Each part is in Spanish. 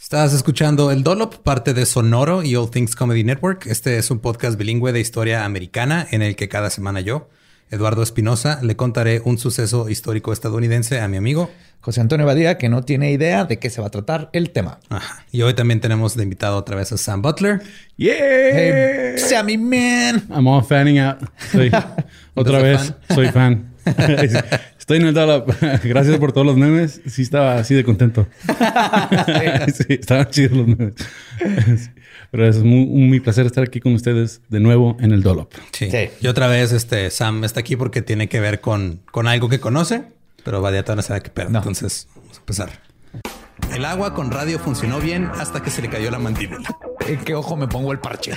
Estás escuchando El Dolop, parte de Sonoro y All Things Comedy Network. Este es un podcast bilingüe de historia americana en el que cada semana yo, Eduardo Espinosa, le contaré un suceso histórico estadounidense a mi amigo José Antonio Badía, que no tiene idea de qué se va a tratar el tema. Ajá. Y hoy también tenemos de invitado otra vez a Sam Butler. ¡Yeah! Hey, Sammy Man. I'm all fanning out. Soy, otra vez, soy fan. Estoy en el Dolop. Gracias por todos los memes. Sí estaba así de contento. sí, estaban chidos los memes. Pero es muy, muy, placer estar aquí con ustedes de nuevo en el Dolop. Sí. sí. Y otra vez este Sam está aquí porque tiene que ver con, con algo que conoce, pero Badiata no sabe qué pedo. No. Entonces, vamos a empezar. El agua con radio funcionó bien hasta que se le cayó la mandíbula. ¿En qué ojo me pongo el parche?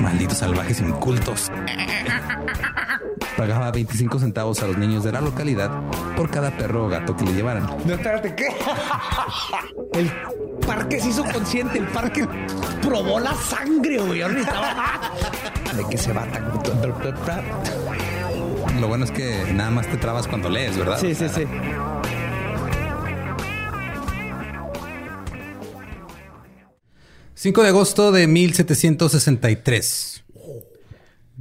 Malditos salvajes incultos. Pagaba 25 centavos a los niños de la localidad por cada perro o gato que le llevaran. No, espérate, ¿qué? El parque se hizo consciente, el parque probó la sangre, güey. ¿De qué se va tan... Lo bueno es que nada más te trabas cuando lees, ¿verdad? Sí, sí, sí. ...5 de agosto de 1763...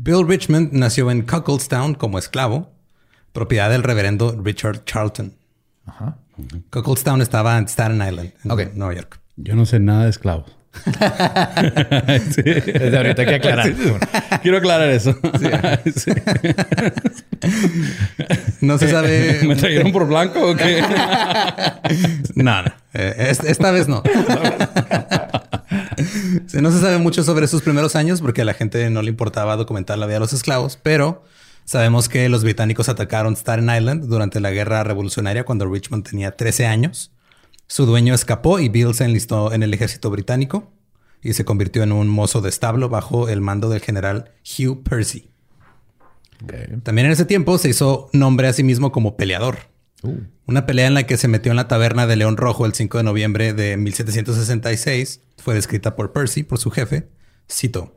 Bill Richmond nació en Cuckoldstown como esclavo, propiedad del reverendo Richard Charlton. Ajá. Cuckoldstown estaba en Staten Island, en okay. Nueva York. Yo no sé nada de esclavos. Sí. Desde ahorita hay que aclarar. Quiero aclarar eso. No se sabe. ¿Me trajeron por blanco o qué? no, no. Eh, esta vez no. no se sabe mucho sobre sus primeros años porque a la gente no le importaba documentar la vida de los esclavos, pero sabemos que los británicos atacaron Staten Island durante la guerra revolucionaria cuando Richmond tenía 13 años. Su dueño escapó y Bill se enlistó en el ejército británico y se convirtió en un mozo de establo bajo el mando del general Hugh Percy. También en ese tiempo se hizo nombre a sí mismo como peleador. Uh. Una pelea en la que se metió en la taberna de León Rojo el 5 de noviembre de 1766 fue descrita por Percy, por su jefe. Cito.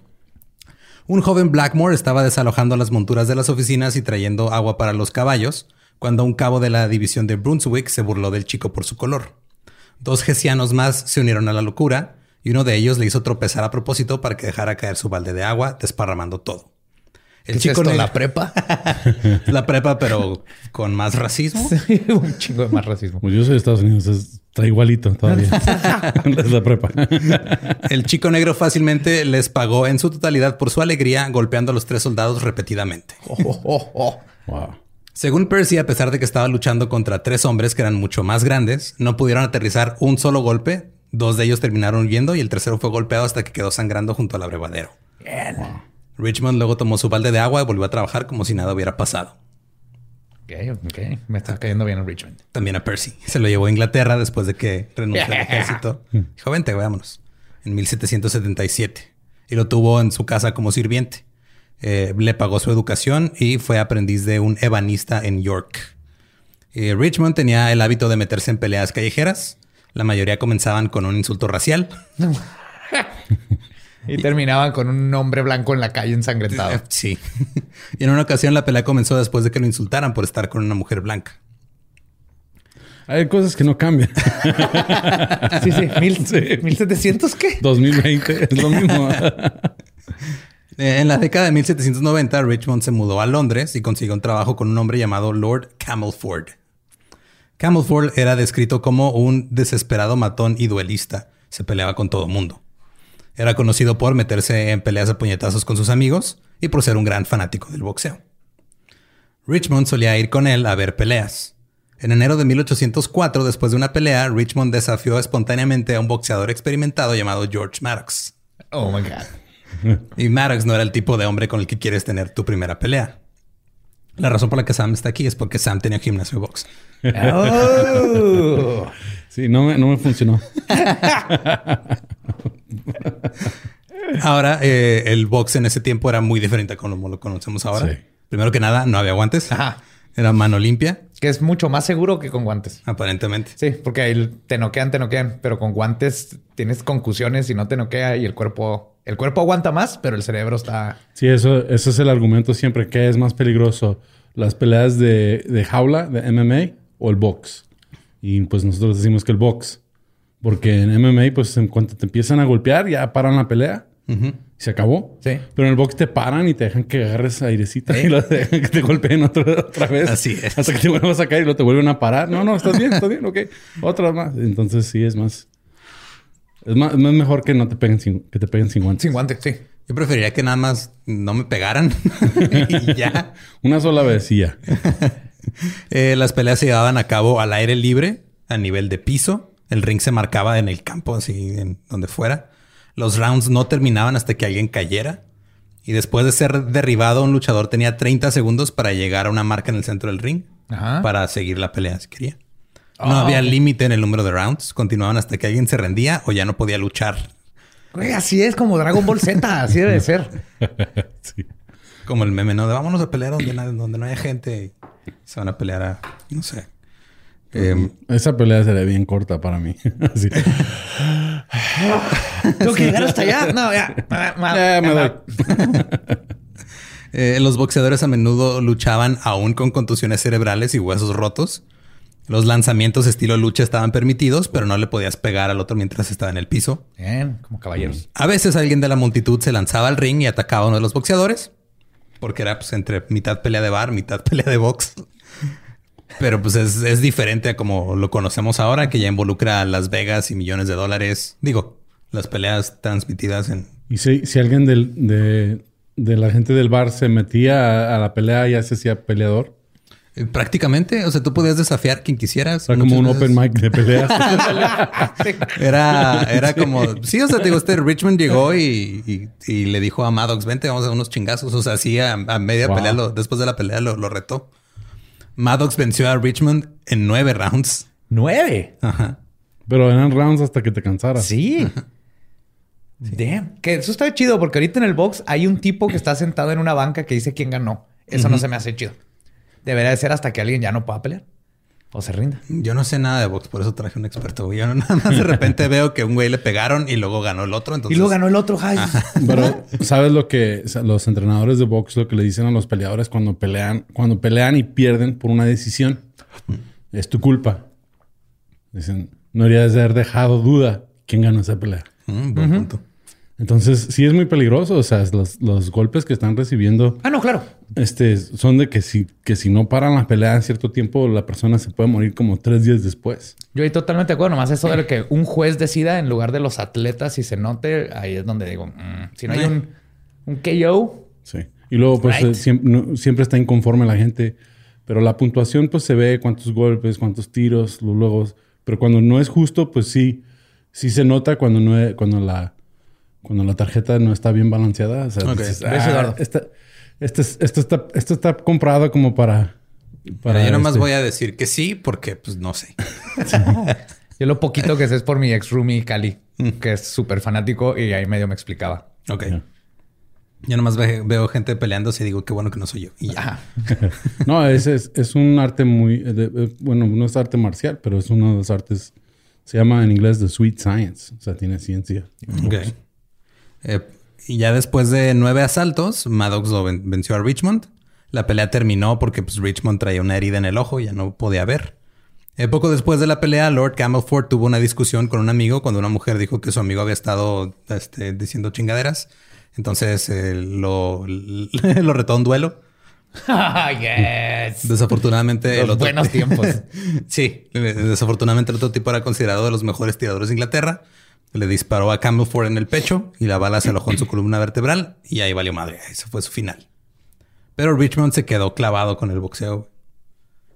Un joven Blackmore estaba desalojando las monturas de las oficinas y trayendo agua para los caballos, cuando un cabo de la división de Brunswick se burló del chico por su color. Dos gesianos más se unieron a la locura y uno de ellos le hizo tropezar a propósito para que dejara caer su balde de agua, desparramando todo. El chico de negro. la prepa. La prepa, pero con más racismo. un chingo de más racismo. Pues yo soy de Estados Unidos, es- está igualito todavía. es la prepa. El chico negro fácilmente les pagó en su totalidad por su alegría golpeando a los tres soldados repetidamente. Oh, oh, oh, oh. wow. Según Percy, a pesar de que estaba luchando contra tres hombres que eran mucho más grandes, no pudieron aterrizar un solo golpe. Dos de ellos terminaron huyendo y el tercero fue golpeado hasta que quedó sangrando junto al abrevadero. Richmond luego tomó su balde de agua y volvió a trabajar como si nada hubiera pasado. Ok, ok. Me está cayendo bien en Richmond. También a Percy. Se lo llevó a Inglaterra después de que renunció al ejército. Dijo, vente, vámonos. En 1777. Y lo tuvo en su casa como sirviente. Eh, le pagó su educación y fue aprendiz de un ebanista en York. Eh, Richmond tenía el hábito de meterse en peleas callejeras. La mayoría comenzaban con un insulto racial. Y terminaban con un hombre blanco en la calle ensangrentado. Sí. y en una ocasión la pelea comenzó después de que lo insultaran por estar con una mujer blanca. Hay cosas que no cambian. Sí, sí. Mil, ¿1700 qué? 2020 es lo mismo. Eh, En la década de 1790, Richmond se mudó a Londres y consiguió un trabajo con un hombre llamado Lord Camelford. Camelford era descrito como un desesperado matón y duelista. Se peleaba con todo mundo. Era conocido por meterse en peleas a puñetazos con sus amigos y por ser un gran fanático del boxeo. Richmond solía ir con él a ver peleas. En enero de 1804, después de una pelea, Richmond desafió espontáneamente a un boxeador experimentado llamado George Maddox. Oh my God. Y Maddox no era el tipo de hombre con el que quieres tener tu primera pelea. La razón por la que Sam está aquí es porque Sam tenía gimnasio de box. Oh. Sí, no me, no me funcionó. Ahora, eh, el box en ese tiempo era muy diferente a como lo conocemos ahora. Sí. Primero que nada, no había guantes. Ajá. Era mano limpia, Que es mucho más seguro que con guantes. aparentemente. Sí, porque ahí te noquean, te noquean, pero con guantes tienes concusiones y no te noquea y el cuerpo, el cuerpo aguanta más, pero el cerebro está. Sí, eso, eso es el argumento siempre. ¿Qué es más peligroso? ¿Las peleas de, de jaula, de MMA o el box? Y pues nosotros decimos que el box. Porque en MMA, pues en cuanto te empiezan a golpear, ya paran la pelea. Y se acabó. Sí. Pero en el box te paran y te dejan que agarres airecita y lo dejan que te golpeen otra, otra vez. Así es. Hasta que te vuelvan a sacar y luego te vuelven a parar. No, no, estás bien, estás bien, ok. Otra más. Entonces sí es más. Es más, es más mejor que no te peguen sin, que te peguen sin guantes. Sin guantes, sí. Yo preferiría que nada más no me pegaran y ya. Una sola vez y ya. Eh, las peleas se llevaban a cabo al aire libre, a nivel de piso. El ring se marcaba en el campo, así en donde fuera. Los rounds no terminaban hasta que alguien cayera. Y después de ser derribado, un luchador tenía 30 segundos para llegar a una marca en el centro del ring Ajá. para seguir la pelea si quería. No había ok. límite en el número de rounds. Continuaban hasta que alguien se rendía o ya no podía luchar. Güey, así es como Dragon Ball Z, así debe de ser. Sí. Como el meme, ¿no? De vámonos a pelear donde, donde no haya gente. Y se van a pelear a, no sé. Em, Esa pelea sería bien corta para mí. Así. Tengo que llegar hasta allá. No, ya. Ya, me doy. Eh, los boxeadores a menudo luchaban aún con contusiones cerebrales y huesos rotos. Los lanzamientos estilo lucha estaban permitidos, pero no le podías pegar al otro mientras estaba en el piso. Bien, como caballeros. A veces alguien de la multitud se lanzaba al ring y atacaba a uno de los boxeadores, porque era pues, entre mitad pelea de bar, mitad pelea de box. Pero pues es, es diferente a como lo conocemos ahora, que ya involucra a Las Vegas y millones de dólares. Digo, las peleas transmitidas en... Y si, si alguien del, de, de la gente del bar se metía a, a la pelea, ya se hacía peleador. Eh, Prácticamente, o sea, tú podías desafiar quien quisieras. O sea, como un open mic de peleas. Era, era como, sí, o sea, te digo, este Richmond llegó y, y- y le dijo a Maddox, vente, vamos a unos chingazos. O sea, así a, a media Wow. pelea, lo- después de la pelea lo, lo retó. Maddox venció a Richmond en nueve rounds. Nueve. Ajá. Pero eran rounds hasta que te cansaras. Sí. Damn. Que eso está chido porque ahorita en el box hay un tipo que está sentado en una banca que dice quién ganó. Eso no se me hace chido. Debería de ser hasta que alguien ya no pueda pelear o se rinda. Yo no sé nada de box, por eso traje un experto. güey. Yo no- nada más de repente veo que un güey le pegaron y luego ganó el otro. Entonces, y luego ganó el otro. Pero ¿sabes lo que los entrenadores de box lo que le dicen a los peleadores cuando pelean, cuando pelean y pierden por una decisión? Es tu culpa. Dicen, no deberías de haber dejado duda quién ganó esa pelea. Mm, buen punto. Entonces, sí es muy peligroso. O sea, los, los golpes que están recibiendo Ah, no, claro. este, son de que si, que si no paran la pelea en cierto tiempo, la persona se puede morir como tres días después. Yo estoy totalmente de acuerdo. Nomás eso de que un juez decida en lugar de los atletas y se note, ahí es donde digo, mm, si no hay un, un KO, Sí. Y luego, pues, Right. eh, siempre, no- siempre está inconforme la gente. Pero la puntuación, pues, se ve cuántos golpes, cuántos tiros, luego... Pero cuando no es justo, pues sí, sí se nota cuando no es- cuando la cuando la tarjeta no está bien balanceada. O sea, Ok. dices, ¿Ves, "Ah, esta- es- esto, está, esto está comprado como para... Yo nomás este- voy a decir que sí, porque pues no sé. yo lo poquito que sé es por mi ex roomie Cali, que es súper fanático y ahí medio me explicaba. Ok. Ya. Yo nomás ve- veo gente peleándose y digo qué bueno que no soy yo. Y ya. No, es, es, es un arte muy... eh, de- eh, bueno, no es arte marcial, pero es uno de los artes... Se llama en inglés The Sweet Science. O sea, tiene ciencia. Ok. Eh, y ya después de nueve asaltos, Maddox lo ven- venció a Richmond. La pelea terminó porque pues, Richmond traía una herida en el ojo y ya no podía ver. Eh, poco después de la pelea, Lord Camelford tuvo una discusión con un amigo cuando una mujer dijo que su amigo había estado este, diciendo chingaderas. Entonces eh, lo, lo retó a un duelo. yes. Desafortunadamente, el Los otro... buenos tiempos. sí, desafortunadamente el otro tipo era considerado de los mejores tiradores de Inglaterra. Le disparó a Camelford en el pecho y la bala se alojó en su columna vertebral y ahí valió madre. Eso fue su final. Pero Richmond se quedó clavado con el boxeo.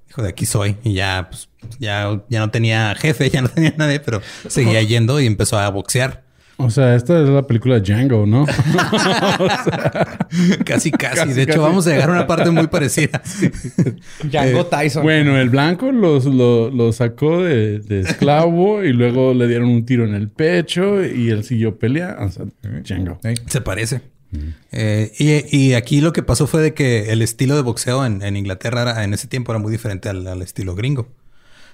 Dijo, de aquí soy. Y ya, pues, ya, ya no tenía jefe, ya no tenía nadie, pero seguía yendo y empezó a boxear. O sea, esta es la película Django, ¿no? Casi, casi. Casi, de hecho, casi. vamos a llegar a una parte muy parecida. Django Tyson. bueno, el blanco los, lo, lo sacó de, de esclavo y luego le dieron un tiro en el pecho y él siguió peleando. O sea, Django. Se parece. Eh, y, y aquí lo que pasó fue de que el estilo de boxeo en, en Inglaterra era- en ese tiempo era muy diferente al, al estilo gringo.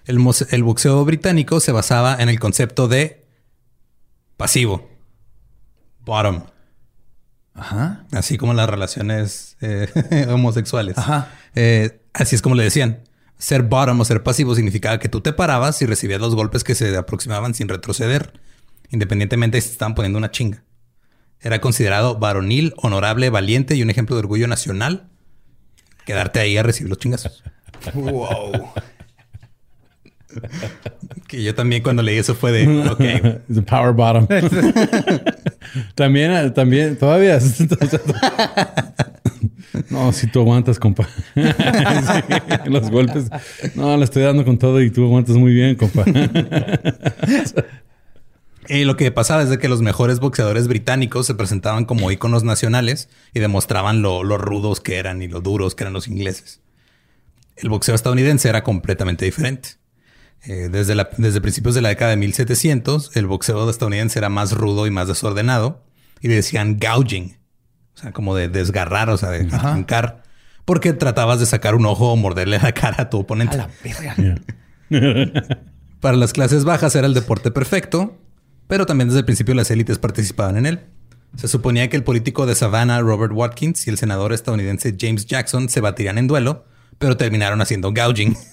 El boxeo británico se basaba en el concepto de pasivo, bottom, Ajá. así como las relaciones eh, homosexuales. Ajá. Eh, así es como le decían. Ser bottom o ser pasivo significaba que tú te parabas y recibías los golpes que se aproximaban sin retroceder, independientemente de si te estaban poniendo una chinga. Era considerado varonil, honorable, valiente y un ejemplo de orgullo nacional. Quedarte ahí a recibir los chingazos. Wow. Que yo también cuando leí eso fue de, ok, The power bottom. también, eh, también, todavía. no, si tú aguantas, compa. Sí, los golpes. No, le estoy dando con todo y tú aguantas muy bien, compa. Y lo que pasaba es de que los mejores boxeadores británicos se presentaban como íconos nacionales y demostraban lo, lo rudos que eran y lo duros que eran los ingleses. El boxeo estadounidense era completamente diferente. Eh, desde, la- desde principios de la década de 1700, el boxeo estadounidense era más rudo y más desordenado y le decían gouging, o sea, como de desgarrar, o sea, de arrancar, porque tratabas de sacar un ojo o morderle la cara a tu oponente. A la verga. Para las clases bajas era el deporte perfecto, pero también desde el principio las élites participaban en él. Se suponía que el político de Savannah, Robert Watkins, y el senador estadounidense James Jackson se batirían en duelo, pero terminaron haciendo gouging.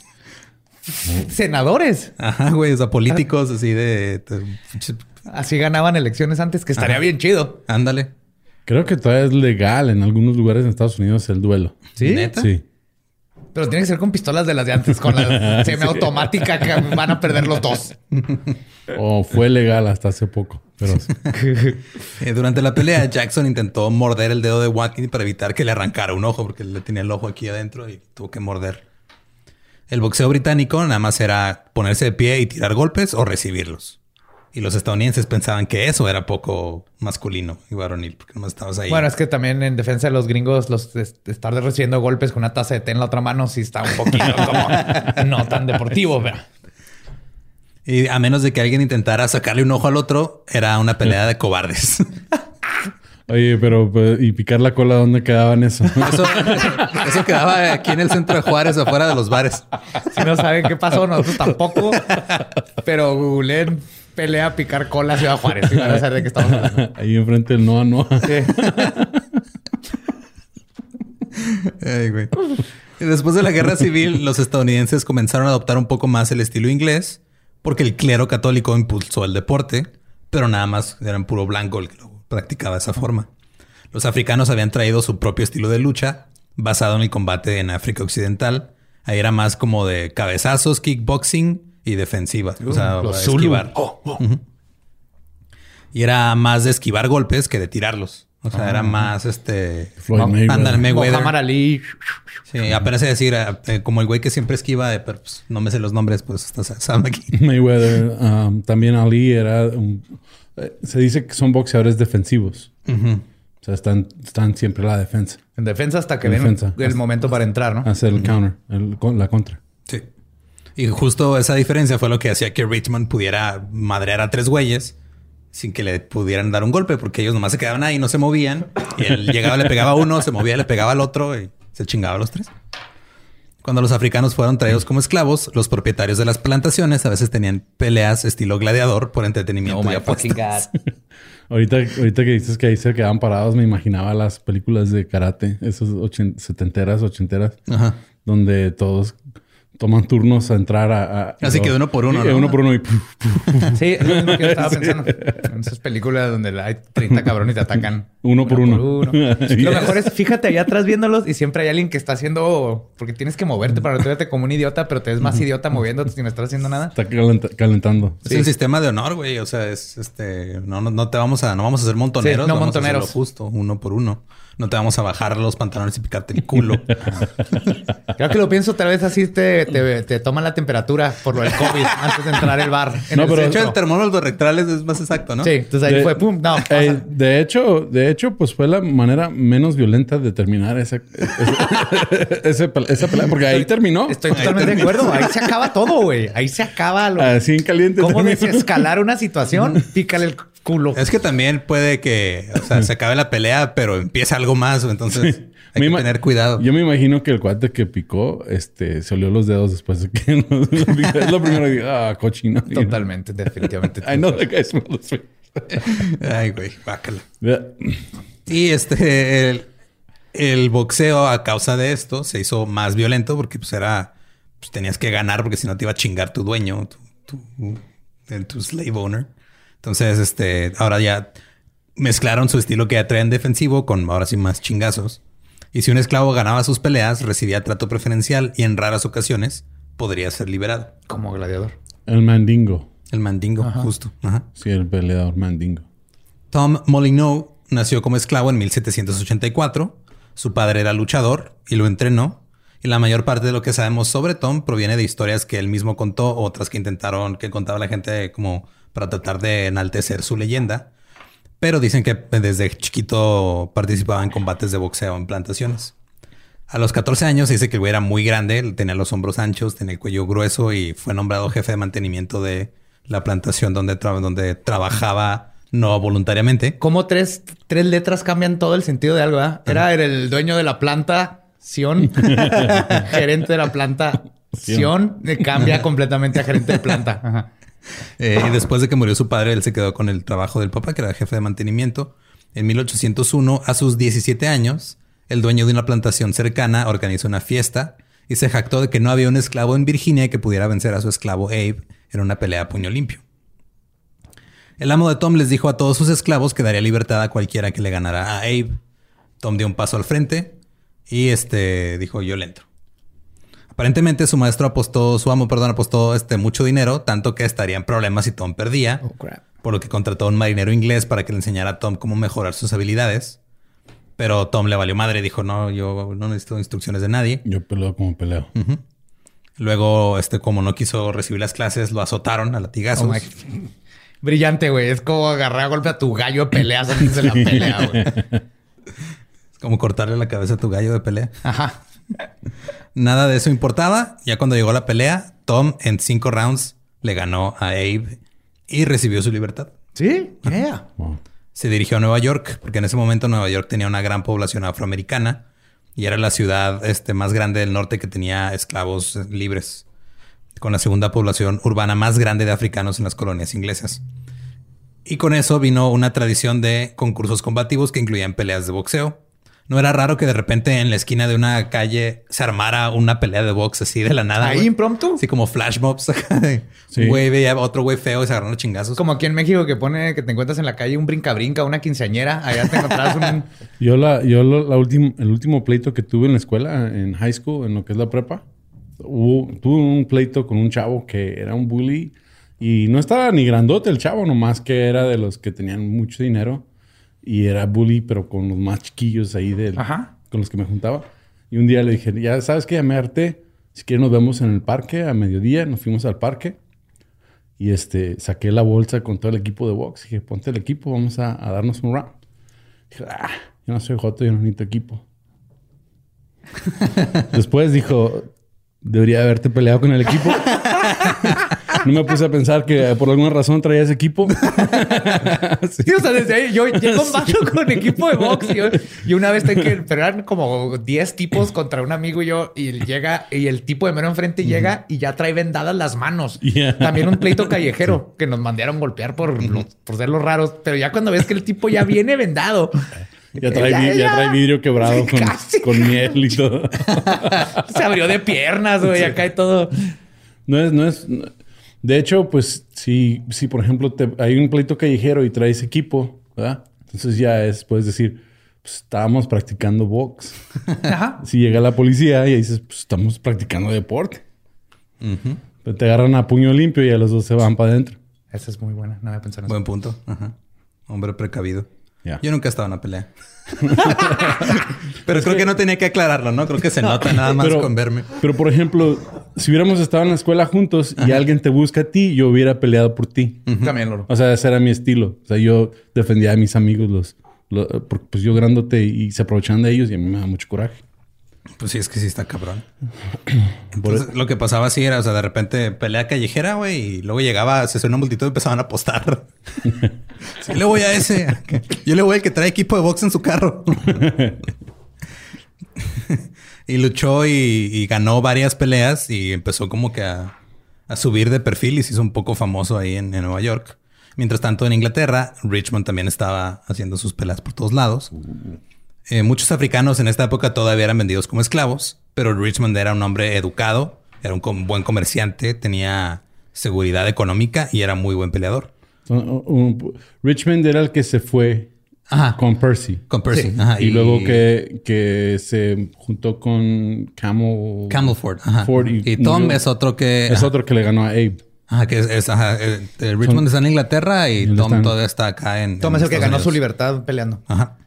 Senadores. Ajá, güey, o sea, políticos así de... de- Así ganaban elecciones antes, que estaría bien chido. ándale. Creo que todavía es legal en algunos lugares en Estados Unidos el duelo. ¿Sí? ¿Neta? Sí. Pero tiene que ser con pistolas de las de antes, con la semiautomática que van a perder los dos. O fue legal hasta hace poco. Pero Eh, durante la pelea, Jackson intentó morder el dedo de Watkins para evitar que le arrancara un ojo, porque le tenía el ojo aquí adentro y tuvo que morder. El boxeo británico nada más era ponerse de pie y tirar golpes o recibirlos. Y los estadounidenses pensaban que eso era poco masculino y varonil, porque nomás estabas ahí. Bueno, es que también en defensa de los gringos, los estar recibiendo golpes con una taza de té en la otra mano, sí está un poquito como no tan deportivo, pero Y a menos de que alguien intentara sacarle un ojo al otro, era una pelea de cobardes. Oye, pero pues, ¿y picar la cola dónde quedaban eso? Eso, eso quedaba aquí en el centro de Juárez, afuera de los bares. si no saben qué pasó, nosotros tampoco. Pero googleen pelea picar cola Ciudad Juárez y van a saber de qué estamos hablando. Ahí enfrente del Noa Noa. Ay, güey. Después de la guerra civil, los estadounidenses comenzaron a adoptar un poco más el estilo inglés porque el clero católico impulsó el deporte, pero nada más eran puro blanco el que lo, practicaba esa forma. Los africanos habían traído su propio estilo de lucha basado en el combate en África Occidental. Ahí era más como de cabezazos, kickboxing y defensiva. o sea, los esquivar. Oh, Ujú. Y era más de esquivar golpes que de tirarlos. O sea, era más este. Floyd Mayweather. Ali. Sí, apenas decir, eh, como el güey que siempre esquiva, eh, pero pues, no me sé los nombres, pues está Sam aquí. Mayweather. um, también Ali era un- se dice que son boxeadores defensivos. O sea, están, están siempre a la defensa. En defensa hasta que En ven defensa. el momento para entrar, ¿no? Hacer el counter, el- la contra. Sí. Y justo esa diferencia fue lo que hacía que Richmond pudiera madrear a tres güeyes sin que le pudieran dar un golpe, porque ellos nomás se quedaban ahí, no se movían. Y él llegaba, le pegaba a uno, se movía, le pegaba al otro y se chingaba a los tres. Cuando los africanos fueron traídos como esclavos, los propietarios de las plantaciones a veces tenían peleas estilo gladiador por entretenimiento Oh y my apuestas. fucking God. Ahorita, ahorita que dices que ahí se quedaban parados, me imaginaba las películas de karate, esas ochen- setenteras, ochenteras, Ajá. donde todos toman turnos a entrar a... a- Así que de uno por uno, Sí, de ¿no? uno por uno y... puf, Sí, es lo mismo que yo estaba pensando. En esas películas donde hay 30 cabrones y te atacan. Uno por uno. Yes. Lo mejor es, fíjate allá atrás viéndolos y siempre hay alguien que está haciendo... Porque tienes que moverte para no verte como un idiota, pero te ves más idiota moviéndote sin estar haciendo nada. Está calenta- calentando. Es el sistema de honor, güey. O sea, es este. No, no, no te vamos a, no vamos a ser montoneros. Sí, no vamos montoneros. Justo, uno por uno. No te vamos a bajar los pantalones y picarte el culo. Creo que lo pienso, tal vez así te, te, te toman la temperatura por lo del COVID antes de entrar al bar. en No, el pero- de hecho, el termómetro rectales es más exacto, ¿no? Sí, entonces ahí De- fue pum. No. Eh, de hecho, de hecho, pues fue la manera menos violenta de terminar esa, ese- esa pelea, porque ahí terminó. Estoy totalmente de acuerdo. Ahí se acaba todo, güey. Ahí se acaba lo... Así en caliente. ¿Cómo terminó. desescalar una situación? Pícale el culo. Es que también puede que, o sea, se acabe la pelea, pero empieza algo más. Entonces hay Me que tener cuidado. Yo me imagino que el cuate que picó, este, se olió los dedos después de que picó. Es lo primero que digo, ah, cochino. Totalmente, definitivamente. I know that guy smells sweet. Ay, güey, bácala. Yeah. Y este, el, el boxeo a causa de esto se hizo más violento porque pues era, pues tenías que ganar porque si no te iba a chingar tu dueño, tu, tu, el- tu slave owner. Entonces, este, ahora ya mezclaron su estilo que ya traían defensivo con ahora sí más chingazos. Y si un esclavo ganaba sus peleas, recibía trato preferencial y en raras ocasiones podría ser liberado. Como gladiador. El mandingo. El mandingo, justo. Ajá. Sí, el peleador mandingo. Tom Molyneux nació como esclavo en 1784. Su padre era luchador y lo entrenó. Y la mayor parte de lo que sabemos sobre Tom proviene de historias que él mismo contó, otras que intentaron, que contaba la gente como para tratar de enaltecer su leyenda. Pero dicen que desde chiquito participaba en combates de boxeo en plantaciones. A los 14 años se dice que el güey era muy grande, tenía los hombros anchos, tenía el cuello grueso y fue nombrado jefe de mantenimiento de la plantación donde, tra- donde trabajaba no voluntariamente. Como tres, tres letras cambian todo el sentido de algo, ¿verdad? Era el dueño de la planta, Sion. gerente de la planta, Sion. eh, Cambia completamente a gerente de planta. Ajá. Eh, y después de que murió su padre, él se quedó con el trabajo del papá, que era jefe de mantenimiento. En 1801, a sus 17 años, el dueño de una plantación cercana organizó una fiesta y se jactó de que no había un esclavo en Virginia que pudiera vencer a su esclavo Abe en una pelea a puño limpio. El amo de Tom les dijo a todos sus esclavos que daría libertad a cualquiera que le ganara a Abe. Tom dio un paso al frente y este dijo yo le entro. Aparentemente su maestro apostó, su amo, perdón, apostó este mucho dinero, tanto que estaría en problemas si Tom perdía, Oh, crap. por lo que contrató a un marinero inglés para que le enseñara a Tom cómo mejorar sus habilidades. Pero Tom le valió madre y dijo, no, yo no necesito instrucciones de nadie. Yo peleo como peleo. Luego, este, como no quiso recibir las clases, lo azotaron a latigazos. Oh my- Brillante, güey. Es como agarrar a golpe a tu gallo de peleas antes de la pelea, güey. Es como cortarle la cabeza a tu gallo de pelea. Ajá. Nada de eso importaba. Ya cuando llegó la pelea, Tom en cinco rounds le ganó a Abe y recibió su libertad. Sí, yeah. Wow. Se dirigió a Nueva York porque en ese momento Nueva York tenía una gran población afroamericana y era la ciudad este, más grande del norte que tenía esclavos libres, con la segunda población urbana más grande de africanos en las colonias inglesas. Y con eso vino una tradición de concursos combativos que incluían peleas de boxeo. No era raro que de repente en la esquina de una calle se armara una pelea de box así de la nada. Ahí impromptu. Así como flash mobs. Sí. Un güey veía otro güey feo y se agarraron chingazos. Como aquí en México que pone que te encuentras en la calle un brinca-brinca, una quinceañera. Allá te encontrabas un... Yo, la, yo lo- la última, el último pleito que tuve en la escuela, en high school, en lo que es la prepa, hubo- tuve un pleito con un chavo que era un bully y no estaba ni grandote el chavo, nomás que era de los que tenían mucho dinero y era bully, pero con los más chiquillos ahí del, Ajá. con los que me juntaba. Y un día le dije, ya sabes que ya me harté, si quieres nos vemos en el parque a mediodía, nos fuimos al parque. Y este, saqué la bolsa con todo el equipo de box. Dije, ponte el equipo, vamos a, a darnos un round. Dije, ah, yo no soy joto, yo no necesito equipo. Después dijo, debería haberte peleado con el equipo. no me puse a pensar que por alguna razón traías equipo. Sí, o sea, desde ahí yo, yo combato con equipo de box. Y una vez tengo que, pero eran como 10 tipos contra un amigo y yo, y llega, y el tipo de mero enfrente llega y ya trae vendadas las manos. Yeah. También un pleito callejero que nos mandaron golpear por, los- por ser los raros. Pero ya cuando ves que el tipo ya viene vendado, Ya trae, Ya, vi- ya ya. trae vidrio quebrado con, con miel y todo. se abrió de piernas, güey, acá y todo. No es, no es. De hecho, pues, si, si por ejemplo te- hay un pleito callejero y traes equipo, ¿verdad? Entonces ya es, puedes decir, pues estábamos practicando box. Ajá. Si llega la policía y dices, pues estamos practicando deporte. Pero te agarran a puño limpio y a los dos se van para adentro. Esa es muy buena. No había pensado en eso. Buen punto. Ajá. Hombre precavido. Yo nunca he estado en una pelea. Pero creo que no tenía que aclararlo, ¿no? Creo que se nota nada más Pero- con verme. Pero, por ejemplo, si hubiéramos estado en la escuela juntos y alguien te busca a ti, yo hubiera peleado por ti. También, Loro. O sea, ese era mi estilo. O sea, yo defendía a mis amigos, los, los- pues yo grandote y se aprovechaban de ellos y a mí me da mucho coraje. Pues sí, es que sí está cabrón. Entonces, lo que pasaba así era, o sea, de repente pelea callejera, güey, y luego llegaba, se suena una multitud y empezaban a apostar. sí, le voy a ese. Yo le voy al que trae equipo de box en su carro. y luchó y, y ganó varias peleas y empezó como que a, a subir de perfil y se hizo un poco famoso ahí en, en Nueva York. Mientras tanto, en Inglaterra, Richmond también estaba haciendo sus peleas por todos lados. Eh, muchos africanos en esta época todavía eran vendidos como esclavos, pero Richmond era un hombre educado, era un buen comerciante, tenía seguridad económica y era muy buen peleador. Richmond era el que se fue Ajá. con Percy. Con Percy. Sí. Ajá, Y, luego que, que se juntó con Camel. Camelford. Ajá. Ford y y, Tom murió. es otro que... Es ajá. otro que le ganó a Abe. Ajá, que es... es- ajá, Richmond Son- está en Inglaterra y Tom todavía está acá en... Tom en es el que ganó su libertad peleando. Ajá.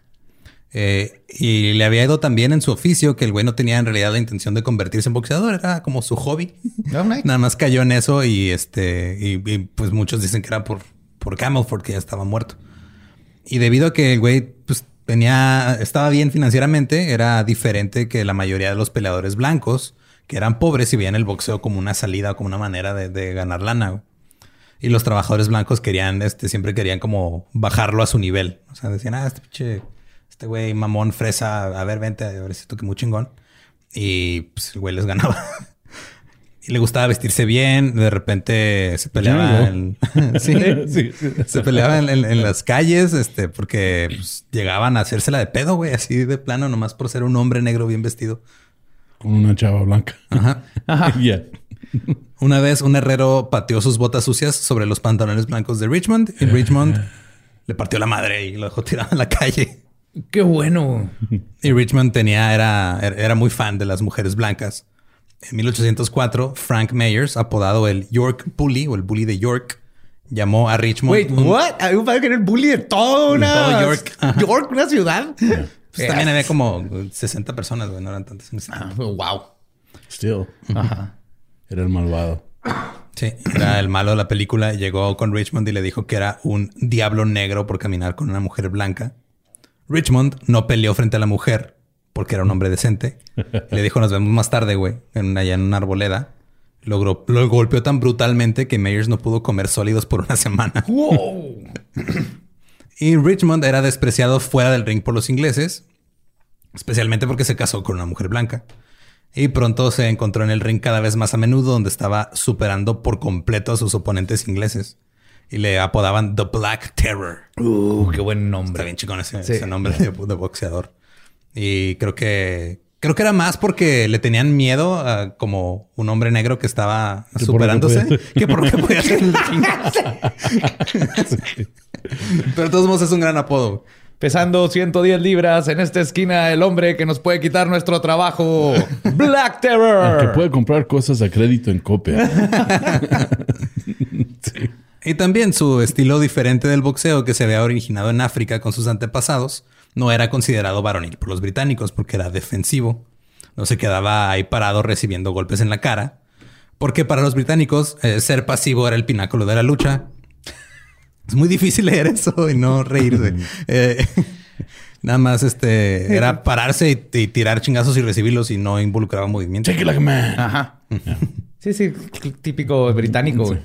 Eh, y le había ido tan bien en su oficio que el güey no tenía en realidad la intención de convertirse en boxeador, era como su hobby. Oh, nice. Nada más cayó en eso y este, y, y, pues muchos dicen que era por, por Camelford, que ya estaba muerto. Y debido a que el güey pues tenía, estaba bien financieramente, era diferente que la mayoría de los peleadores blancos, que eran pobres y veían el boxeo como una salida, como una manera de, de ganar lana. Y los trabajadores blancos querían, este, siempre querían como bajarlo a su nivel. O sea, decían, ah, este pinche, este güey mamón, fresa, a ver, vente, a ver si que muy chingón. Y pues el güey les ganaba. y le gustaba vestirse bien. De repente se peleaba en, sí, Sí, sí. se peleaba en, en- en las calles, este, porque pues, llegaban a hacérsela de pedo, güey, así de plano, nomás por ser un hombre negro bien vestido. Con una chava blanca. Ajá. Ya. Una vez un herrero pateó sus botas sucias sobre los pantalones blancos de Richmond y Richmond le partió la madre y lo dejó tirado en la calle. Qué bueno. Y Richmond tenía, era, era muy fan de las mujeres blancas. En 1804, Frank Mayers, apodado el York Bully o el Bully de York, llamó a Richmond. Wait, un- what? Hay un padre que era el bully de toda una... todo York. Ajá. York, una ciudad. Pues también había como 60 personas, güey, no eran tantas. Ah, wow. Still. Ajá. Era el malvado. Sí, era el malo de la película. Llegó con Richmond y le dijo que era un diablo negro por caminar con una mujer blanca. Richmond no peleó frente a la mujer porque era un hombre decente. Le dijo, nos vemos más tarde, güey, en, allá en una arboleda. Logró, lo golpeó tan brutalmente que Meyers no pudo comer sólidos por una semana. Wow. Y Richmond era despreciado fuera del ring por los ingleses, especialmente porque se casó con una mujer blanca. Y pronto se encontró en el ring cada vez más a menudo, donde estaba superando por completo a sus oponentes ingleses. Y le apodaban The Black Terror. Uh, qué buen Está nombre. bien chingón ese, Sí. ese nombre de, de boxeador. Y creo que creo que era más porque le tenían miedo a como un hombre negro que estaba Que superándose que por lo que podía hacer el Pero de todos modos es un gran apodo. Pesando 110 libras en esta esquina, el hombre que nos puede quitar nuestro trabajo. Black El que Terror. puede comprar cosas a crédito en copia. Sí. Y también su estilo diferente del boxeo que se había originado en África con sus antepasados no era considerado varonil por los británicos porque era defensivo. No se quedaba ahí parado recibiendo golpes en la cara. Porque para los británicos eh, ser pasivo era el pináculo de la lucha. Es muy difícil leer eso y no reírse. Eh, nada más este era pararse y, y tirar chingazos y recibirlos y no involucraba movimiento. Check it like a man. Ajá. Sí, sí, típico británico.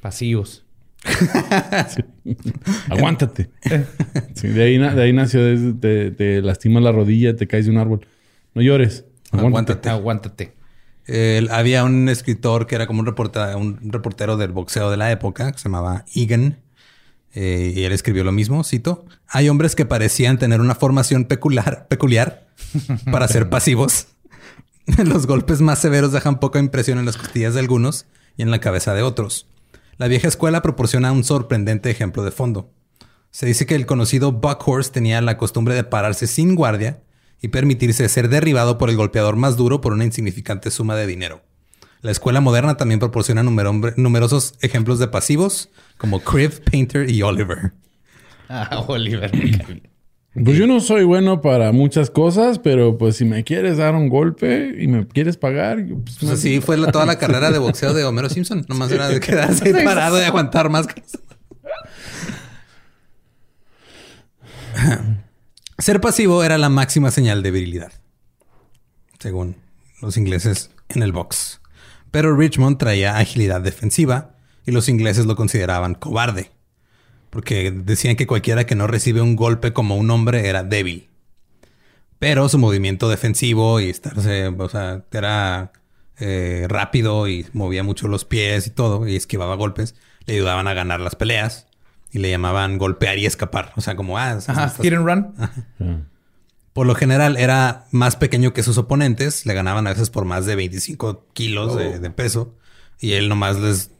Pasivos. Aguántate. Sí, de, ahí, na- de ahí nació, de- te, te lastimas la rodilla, te caes de un árbol. No llores. Aguántate. Aguántate. Había un escritor que era como un, reporta- un reportero del boxeo de la época que se llamaba Egan. eh, y él escribió lo mismo, cito. Hay hombres que parecían tener una formación peculiar, peculiar para ser pasivos. Los golpes más severos dejan poca impresión en las costillas de algunos y en la cabeza de otros. La vieja escuela proporciona un sorprendente ejemplo de fondo. Se dice que el conocido Buckhorse tenía la costumbre de pararse sin guardia y permitirse ser derribado por el golpeador más duro por una insignificante suma de dinero. La escuela moderna también proporciona numero- numerosos ejemplos de pasivos como Criv, Painter y Oliver. Ah, Oliver. Pues yo no soy bueno para muchas cosas, pero pues si me quieres dar un golpe y me quieres pagar, pues, Pues así fue la- toda la carrera de boxeo de Homero Simpson. Nomás era de quedarse ahí parado y aguantar más. Ser pasivo era la máxima señal de virilidad, según los ingleses en el box. Pero Richmond traía agilidad defensiva y los ingleses lo consideraban cobarde, porque decían que cualquiera que no recibe un golpe como un hombre era débil. Pero su movimiento defensivo y estarse, o sea, era eh, rápido y movía mucho los pies y todo y esquivaba golpes, le ayudaban a ganar las peleas y le llamaban golpear y escapar. O sea, como, ah, Ajá. estás- Hit and run. Por lo general era más pequeño que sus oponentes, le ganaban a veces por más de 25 kilos de, de peso y él nomás les,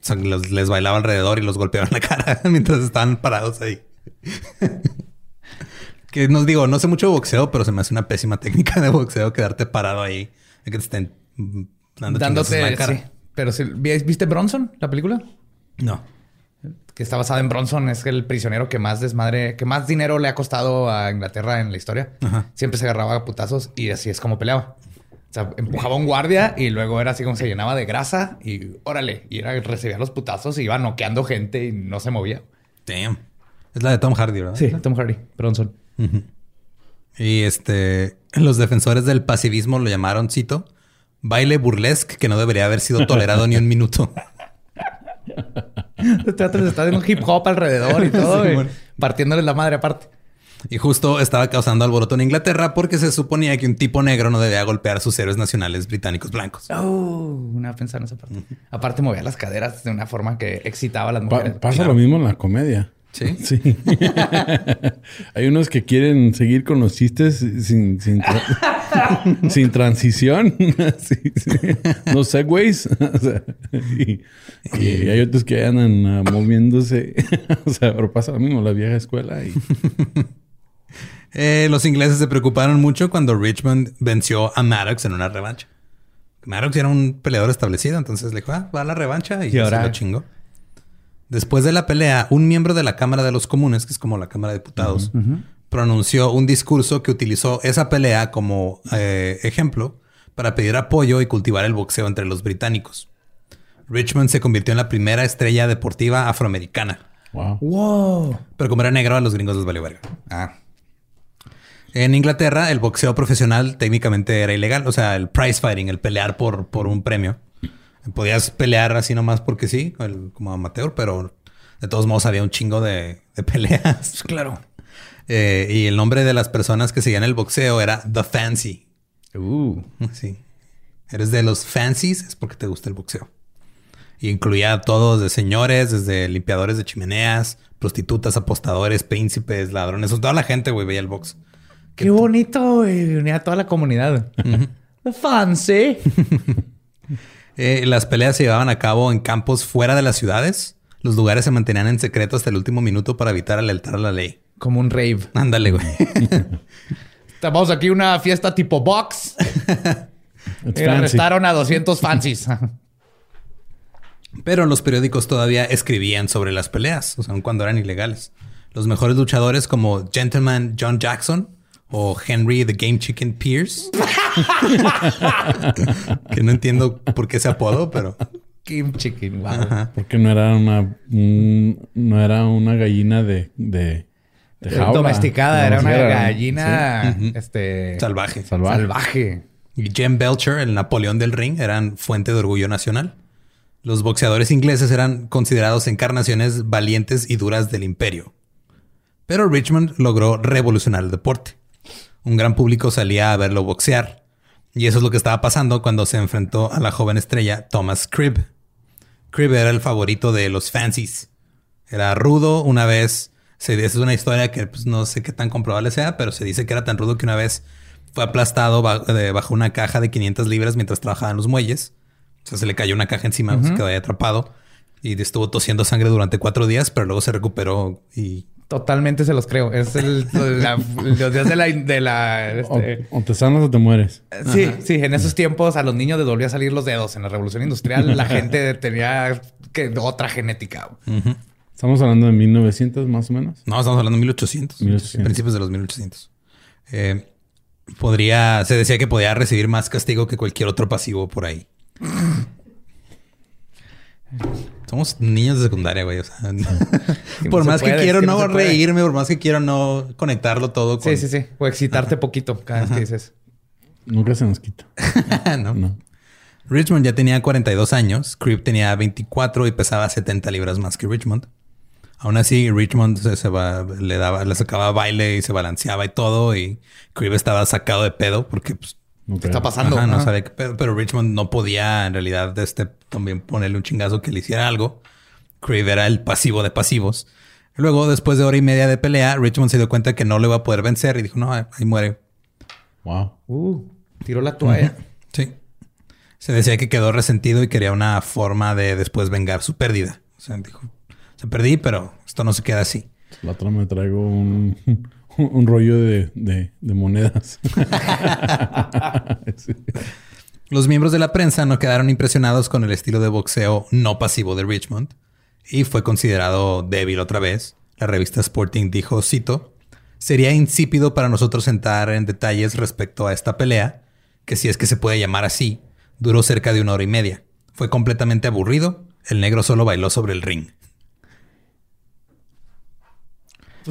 les bailaba alrededor y los golpeaba en la cara mientras estaban parados ahí. que nos digo, no sé mucho de boxeo, pero se me hace una pésima técnica de boxeo quedarte parado ahí, que te estén mm, dando chingazos en Dándote. la cara. sí. Pero si, ¿viste Bronson, la película? No. Que está basada en Bronson. Es el prisionero que más desmadre, que más dinero le ha costado a Inglaterra en la historia. Ajá. Siempre se agarraba a putazos y así es como peleaba. O sea, empujaba a un guardia y luego era así como se llenaba de grasa y órale. Y era recibía los putazos y iba noqueando gente y no se movía. Damn. Es la de Tom Hardy, ¿verdad? Tom Hardy, Bronson. Y este, los defensores del pasivismo lo llamaron, cito, baile burlesque que no debería haber sido tolerado ni un minuto. Este vato les está haciendo hip hop alrededor y todo, Sí, bueno. partiéndoles la madre aparte. Y justo estaba causando alboroto en Inglaterra porque se suponía que un tipo negro no debía golpear a sus héroes nacionales británicos blancos. Oh, una pensar en esa parte. Aparte movía las caderas de una forma que excitaba a las Pa- mujeres. pasa lo mismo en la comedia. Sí. Sí. Hay unos que quieren seguir con los chistes sin, sin, tra- sin transición. Sí, sí. No segways. O sea, y, y hay otros que andan moviéndose. O sea, pero pasa lo mismo, la vieja escuela. Y Eh, los ingleses se preocuparon mucho cuando Richmond venció a Maddox en una revancha. Maddox era un peleador establecido, entonces le dijo, ah, va a la revancha y, Y ahora- se lo chingó. Después de la pelea, un miembro de la Cámara de los Comunes, que es como la Cámara de Diputados, pronunció un discurso que utilizó esa pelea como eh, ejemplo para pedir apoyo y cultivar el boxeo entre los británicos. Richmond se convirtió en la primera estrella deportiva afroamericana. wow. Wow. Pero como era negro, a los gringos les valió verga. Ah, En Inglaterra, el boxeo profesional técnicamente era ilegal. O sea, el prize fighting, el pelear por, por un premio. Podías pelear así nomás porque sí, el- como amateur, pero de todos modos había un chingo de, de peleas. claro. Eh, y el nombre de las personas que seguían el boxeo era The Fancy. Uh. Sí. Eres de los fancies, es porque te gusta el boxeo. Y incluía a todos, de señores, desde limpiadores de chimeneas, prostitutas, apostadores, príncipes, ladrones. Toda la gente, güey, veía el box. Qué bonito, güey. Unía a toda la comunidad. Fancy. Eh, las peleas se llevaban a cabo en campos fuera de las ciudades. Los lugares se mantenían en secreto hasta el último minuto para evitar alertar a la ley. Como un rave. Ándale, güey. Estamos aquí una fiesta tipo box. It's y arrestaron a 200 fancies. Pero los periódicos todavía escribían sobre las peleas, o sea, aun cuando eran ilegales. Los mejores luchadores como Gentleman John Jackson o Henry the Game Chicken Pierce. que no entiendo por qué ese apodo, pero Kim Chicken. Wow. Porque no era una, un- no era una gallina de, de, de jaula. Domesticada. Era una gallina este, salvaje. Salvaje. salvaje. Y Jem Belcher, el Napoleón del ring, eran fuente de orgullo nacional. Los boxeadores ingleses eran considerados encarnaciones valientes y duras del imperio. Pero Richmond logró revolucionar el deporte. Un gran público salía a verlo boxear. Y eso es lo que estaba pasando cuando se enfrentó a la joven estrella Thomas Cribb. Cribb era el favorito de los fancies. Era rudo una vez. Se, esa es una historia que pues, no sé qué tan comprobable sea, pero se dice que era tan rudo que una vez fue aplastado bajo una caja de 500 libras mientras trabajaba en los muelles. O sea, se le cayó una caja encima, se quedó ahí atrapado. Y estuvo tosiendo sangre durante cuatro días, pero luego se recuperó y... Totalmente se los creo. Es el, la- los días de la... De la O, este, o te sanas o te mueres. Sí, sí, en esos tiempos a los niños les volvía a salir los dedos. En la revolución industrial la gente tenía que otra genética. Estamos hablando de 1900 más o menos. No, estamos hablando de 1800. 1800. Principios de los 1800. Eh, podría... Se decía que podía recibir más castigo que cualquier otro pasivo por ahí. Somos niños de secundaria, güey. O sea, por más puede, que es quiero que no reírme, por más que quiero no conectarlo todo con... Sí, sí, sí. O excitarte poquito cada vez que dices. Nunca se nos quita. no. No. Richmond ya tenía 42 años, Cribb tenía 24 y pesaba 70 libras más que Richmond. Aún así, Richmond se, se va- le daba, le sacaba baile y se balanceaba y todo, y Cribb estaba sacado de pedo porque pues, No ¿Qué está pasando? ajá, no Ajá. qué pedo, pero Richmond no podía en realidad este, también ponerle un chingazo que le hiciera algo. Cribb era el pasivo de pasivos. Luego, después de hora y media de pelea, Richmond se dio cuenta que no le iba a poder vencer y dijo, no, ahí muere. Wow. Uh, tiró la toalla. Sí. Se decía que quedó resentido y quería una forma de después vengar su pérdida. O sea, dijo, se perdí, pero esto no se queda así. La otra me traigo un, un rollo de, de- de monedas. Sí. Los miembros de la prensa no quedaron impresionados con el estilo de boxeo no pasivo de Richmond y fue considerado débil otra vez. La revista Sporting dijo, cito, sería insípido para nosotros entrar en detalles respecto a esta pelea, que si es que se puede llamar así, duró cerca de una hora y media. Fue completamente aburrido. El negro solo bailó sobre el ring.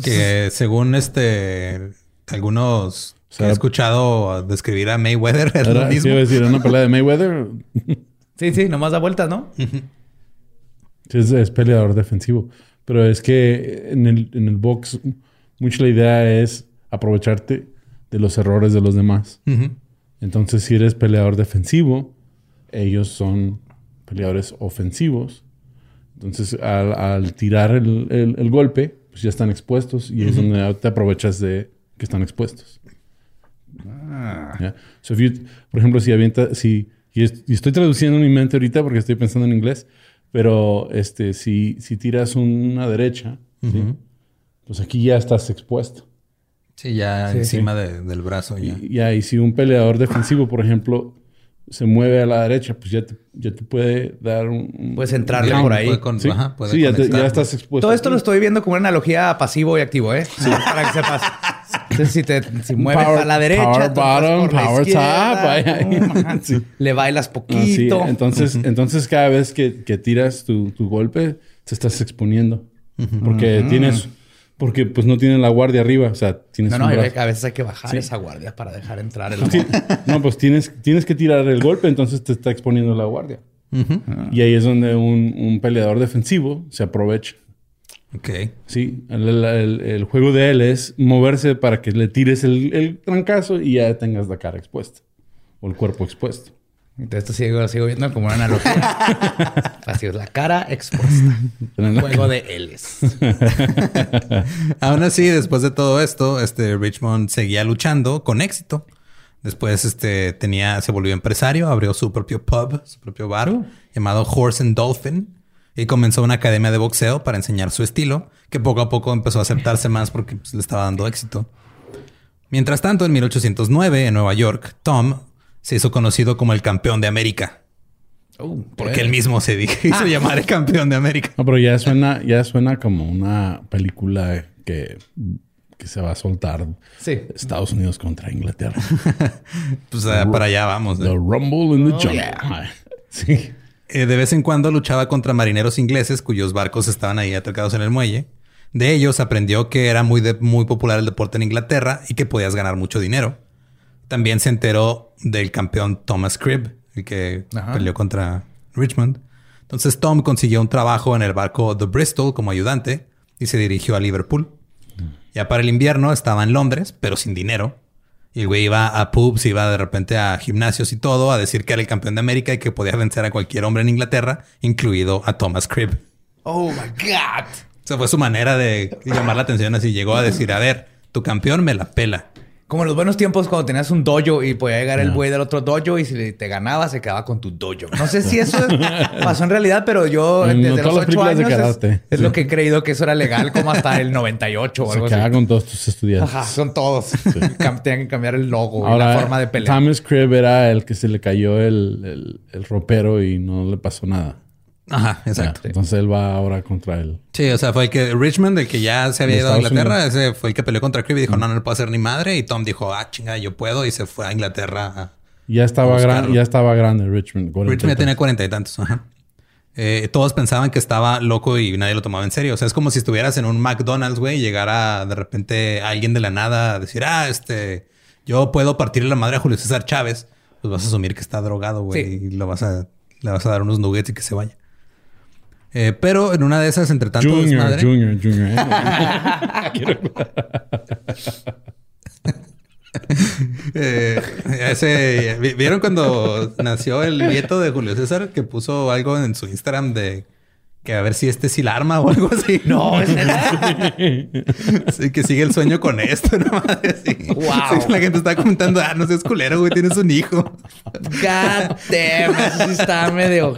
Que según este algunos que sea, he escuchado describir a Mayweather es lo mismo. iba a decir, una pelea de Mayweather. Sí, sí, nomás da vueltas, ¿no? Sí, es, es peleador defensivo. Pero es que en el, en el box, mucho la idea es aprovecharte de los errores de los demás. Entonces, si eres peleador defensivo, ellos son peleadores ofensivos. Entonces, al, al tirar el, el- el golpe, pues ya están expuestos y es donde te aprovechas de que están expuestos. ¿Ya? So, if you- por ejemplo, si avienta, si, y, es- y estoy traduciendo en mi mente ahorita porque estoy pensando en inglés, pero este, si, si tiras una derecha, ¿sí? pues aquí ya estás expuesto. Sí, ya Sí, encima de- del brazo ya. Y, ya, y si un peleador defensivo, por ejemplo, se mueve a la derecha, pues ya te, ya te puede dar un... Puedes entrarle por ahí. puede con- Sí, ajá, puede Sí, ya, te- conectar. ya estás expuesto. Todo esto lo estoy viendo como una analogía a pasivo y activo, ¿eh? Para que sepas. Entonces, si, te, si mueves Power- a la derecha, power bottom, power top, ahí, ahí. Sí. le bailas Ah, sí, poquito. Entonces, entonces cada vez que, que tiras tu, tu golpe, te estás exponiendo. Porque tienes... Porque pues no tienes la guardia arriba. O sea, tienes no, no, un brazo. a veces hay que bajar Sí. esa guardia para dejar entrar el ti- no, pues tienes, tienes que tirar el golpe, entonces te está exponiendo la guardia. Ujú. Y ahí es donde un, un peleador defensivo se aprovecha. Ok. Sí, el, el- el- el juego de él es moverse para que le tires el, el trancazo y ya tengas la cara expuesta o el cuerpo expuesto. Entonces esto sigo, sigo viendo como una analogía. Así es la cara expuesta. Juego de L's. Aún así, después de todo esto, este Richmond seguía luchando con éxito. Después este, tenía, se volvió empresario, abrió su propio pub, su propio bar, Uh. llamado Horse and Dolphin, y comenzó una academia de boxeo para enseñar su estilo, que poco a poco empezó a aceptarse más porque pues, le estaba dando éxito. Mientras tanto, en 1809, en Nueva York, Tom se hizo conocido como el campeón de América, Uh, porque bueno. él mismo se hizo llamar el campeón de América. No, pero ya suena, ya suena como una película que, que se va a soltar. Sí. Estados Unidos contra Inglaterra. Pues ah, para allá vamos. ¿eh? The Rumble in the Oh, Jungle. yeah. Sí. Eh, de vez en cuando luchaba contra marineros ingleses cuyos barcos estaban ahí atracados en el muelle. De ellos aprendió que era muy, de- muy popular el deporte en Inglaterra y que podías ganar mucho dinero. También se enteró del campeón Thomas Cribb, el que Ajá. peleó contra Richmond. Entonces Tom consiguió un trabajo en el barco The Bristol como ayudante y se dirigió a Liverpool. Ya para el invierno estaba en Londres, pero sin dinero. Y el güey iba a pubs, iba de repente a gimnasios y todo, a decir que era el campeón de América y que podía vencer a cualquier hombre en Inglaterra, incluido a Thomas Cribb. Oh my God. Esa fue su manera de llamar la atención. Así llegó a decir, a ver, tu campeón me la pela. Como en los buenos tiempos cuando tenías un dojo y podía llegar el güey del otro dojo y si te ganaba se quedaba con tu dojo. No sé si eso pasó en realidad, pero yo desde los ocho años es, karate. es Sí. lo que he creído que eso era legal como hasta el 98 o Se algo queda así. con todos tus estudiantes. Ajá, son todos. Tenían que cambiar el logo y la forma de pelear. Thomas Cribb era el que se le cayó el, el, el ropero y no le pasó nada. Ajá, exacto. Ya, Entonces él va ahora contra él. Sí, o sea, fue el que Richmond, el que ya se había ido a Inglaterra, ese fue el que peleó contra Cribb y dijo, no, no le puedo hacer ni madre. Y Tom dijo, ah, chinga, yo puedo. Y se fue a Inglaterra. a- Ya estaba, gran, ya estaba grande Richmond. Richmond ya tenía cuarenta y tantos. Ajá. Eh, todos pensaban que estaba loco y nadie lo tomaba en serio. O sea, es como si estuvieras en un McDonald's, güey, y llegara de repente alguien de la nada a decir, ah, este, yo puedo partirle la madre a Julio César Chávez. Pues vas a asumir que está drogado, güey, Sí. y lo vas a, le vas a dar unos nuggets y que se vaya. Eh, pero en una de esas, entre tanto Junior, desmadre- Junior, Junior. ¿eh? Eh, ese, ¿vi- ¿Vieron cuando nació el nieto de Julio César que puso algo en su Instagram de que a ver si este sí la arma o algo así? No, es. Sí, que sigue el sueño con esto, ¿no? Madre, sí. Wow. Sí, la gente está comentando, ah, no seas culero, güey, tienes un hijo. God damn. Eso sí está medio...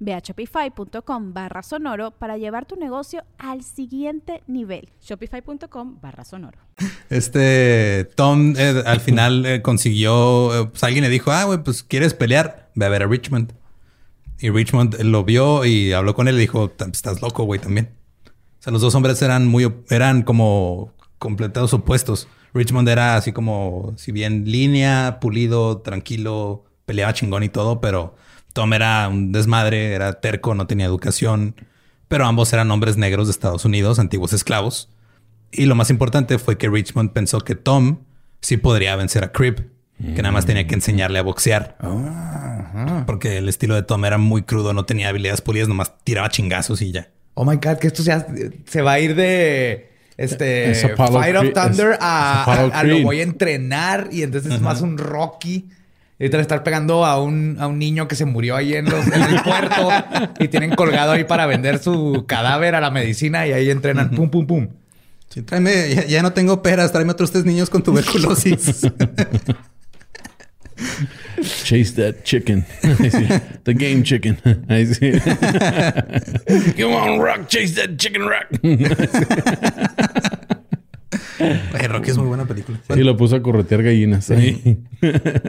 Ve a shopify.com barra sonoro para llevar tu negocio al siguiente nivel. Shopify.com barra sonoro. Este Tom eh, al final eh, consiguió, eh, pues alguien le dijo, ah, güey, pues quieres pelear, ve a ver a Richmond. Y Richmond lo vio y habló con él y dijo, estás loco, güey, también. O sea, los dos hombres eran muy, eran como completados opuestos. Richmond era así como, si bien línea, pulido, tranquilo, peleaba chingón y todo, pero Tom era un desmadre, era terco, no tenía educación. Pero ambos eran hombres negros de Estados Unidos, antiguos esclavos. Y lo más importante fue que Richmond pensó que Tom sí podría vencer a Cribb, que nada más tenía que enseñarle a boxear. Porque el estilo de Tom era muy crudo, no tenía habilidades pulidas, nomás tiraba chingazos y ya. Oh my God, que esto ya se va a ir de este Es Fight of Thunder es- a, es Apollo a- a lo voy a entrenar y entonces es más un Rocky. Y ahorita le estar pegando a un, a un niño que se murió ahí en, los, en el puerto y tienen colgado ahí para vender su cadáver a la medicina y ahí entrenan pum, pum, pum. Sí, tráeme, ya, ya no tengo peras, tráeme otros tres niños con tuberculosis. Chase that chicken. The game chicken. Come on, Rock. Chase that chicken, Rock. Oye, Rocky es muy buena película. Y lo puso a corretear gallinas. ahí.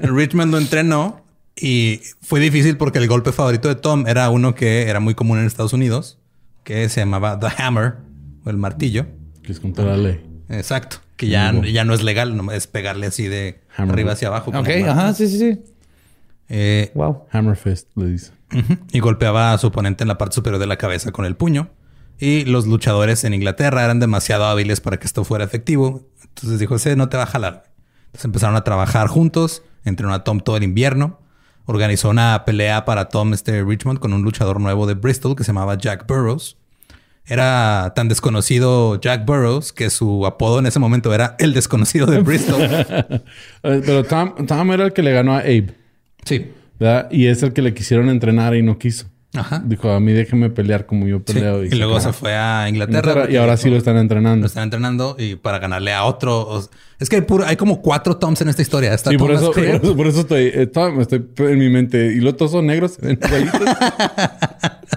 Richmond lo entrenó y fue difícil porque el golpe favorito de Tom era uno que era muy común en Estados Unidos, que se llamaba The Hammer o el martillo. Que es contra la ley. Exacto. Que ya, ya no es legal, no es pegarle así de Hammer. arriba hacia abajo. Ok, ajá, sí, sí, sí. Eh, Wow. Hammerfest le dice. Y golpeaba a su oponente en la parte superior de la cabeza con el puño. Y los luchadores en Inglaterra eran demasiado hábiles para que esto fuera efectivo. Entonces dijo, ese no te va a jalar. Entonces empezaron a trabajar juntos. Entrenó a Tom todo el invierno. Organizó una pelea para Tom este Richmond con un luchador nuevo de Bristol que se llamaba Jack Burrows. Era tan desconocido Jack Burrows que su apodo en ese momento era el desconocido de Bristol. Eh, Pero Tom, Tom era el que le ganó a Abe. sí. ¿verdad? Y es el que le quisieron entrenar y no quiso. Ajá. Dijo, a mí déjeme pelear como yo Sí. peleo. Y luego se fue a Inglaterra. Inglaterra, y ahora sí lo están Lo entrenando. están entrenando y para ganarle a otro. o- Es que hay, puro- hay como cuatro Toms en esta historia. Está Sí, por eso, por eso, por eso estoy, eh, Tom, estoy en mi mente. Y los todos son negros, igualitos.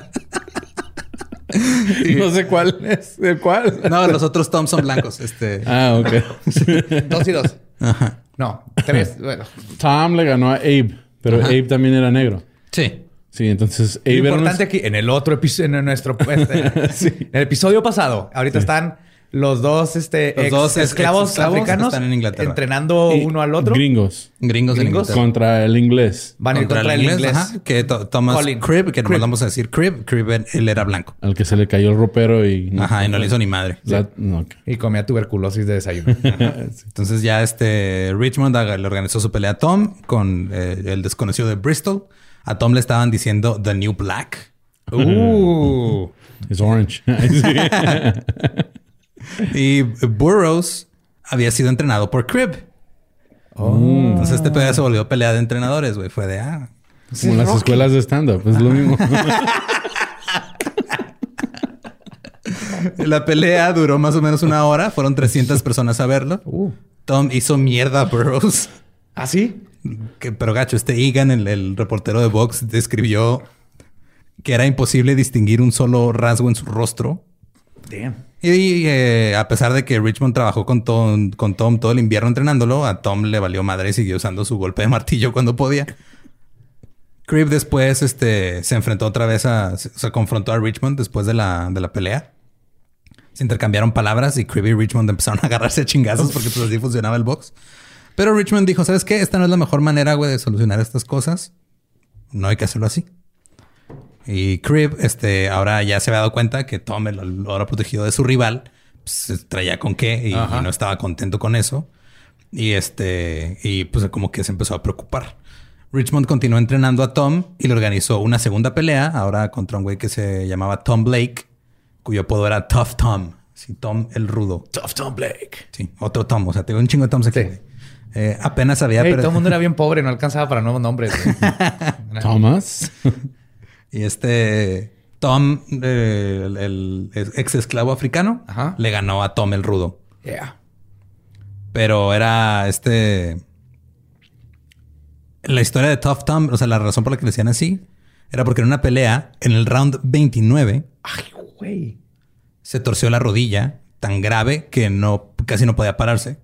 no sé cuál es. ¿El cuál? No, los otros Toms son blancos. Este. Ah, ok. Dos y dos. Ajá. No, tres. Bueno, Tom le ganó a Abe, pero Abe también era negro. Sí. Sí, entonces lo importante aquí, en el otro episodio, en nuestro, este, Sí. en el episodio pasado, ahorita están los dos, este, Los ex- dos ex- esclavos, ex- africanos están en Inglaterra. entrenando y- uno al otro. Gringos. Gringos, Gringos Inglaterra. Contra el inglés. Van a ir contra, el inglés. ajá, que to- Thomas Colin. Cribb, que nos vamos a decir Cribb. Cribb, él- era blanco. Al que se le cayó el ropero y... Ajá, y no le hizo ni madre. La- no. Y comía tuberculosis de desayuno. Entonces ya este Richmond le organizó su pelea a Tom con eh, el desconocido de Bristol. A Tom le estaban diciendo The New Black. uh. Es orange. Y Burroughs había sido entrenado por Cribb. Oh. Entonces este pelea se volvió pelea de entrenadores, güey. Fue de, ah, Como las escuelas de stand-up. Es lo mismo. La pelea duró más o menos una hora. Fueron 300 personas a verlo. Uh. Tom hizo mierda a Burroughs. ¿Ah, sí? Que, pero gacho, este Egan, el, el reportero de Vox, describió que era imposible distinguir un solo rasgo en su rostro. Damn. Y eh, a pesar de que Richmond trabajó con Tom, con Tom todo el invierno entrenándolo, a Tom le valió madre y siguió usando su golpe de martillo cuando podía. Cribb después este, se enfrentó otra vez a... Se, confrontó a Richmond después de la, de la pelea. Se intercambiaron palabras y Cribb y Richmond empezaron a agarrarse a chingazos porque pues así funcionaba el box. Pero Richmond dijo, ¿sabes qué? Esta no es la mejor manera, güey, de solucionar estas cosas. No hay que hacerlo así. Y Cribb, este, ahora ya se había dado cuenta que Tom, el ahora protegido de su rival, pues, traía con qué y no estaba contento con eso. Y este, y pues como que se empezó a preocupar. Richmond continuó entrenando a Tom y le organizó una segunda pelea, ahora contra un güey que se llamaba Tom Blake, cuyo apodo era Tough Tom. Sí, Tom el rudo. Tough Tom Blake. Sí, otro Tom. O sea, tengo un chingo de Toms aquí. Sí. Eh, apenas había Hey, perdido- todo el mundo era bien pobre, no alcanzaba para nuevos nombres. Thomas. Y este Tom, eh, el, el ex esclavo africano, Ajá. le ganó a Tom el rudo. yeah. Pero era este. La historia de Tough Tom, o sea, la razón por la que le decían así, era porque en una pelea, en el round 29, Ay, güey. se torció la rodilla tan grave que no, casi no podía pararse.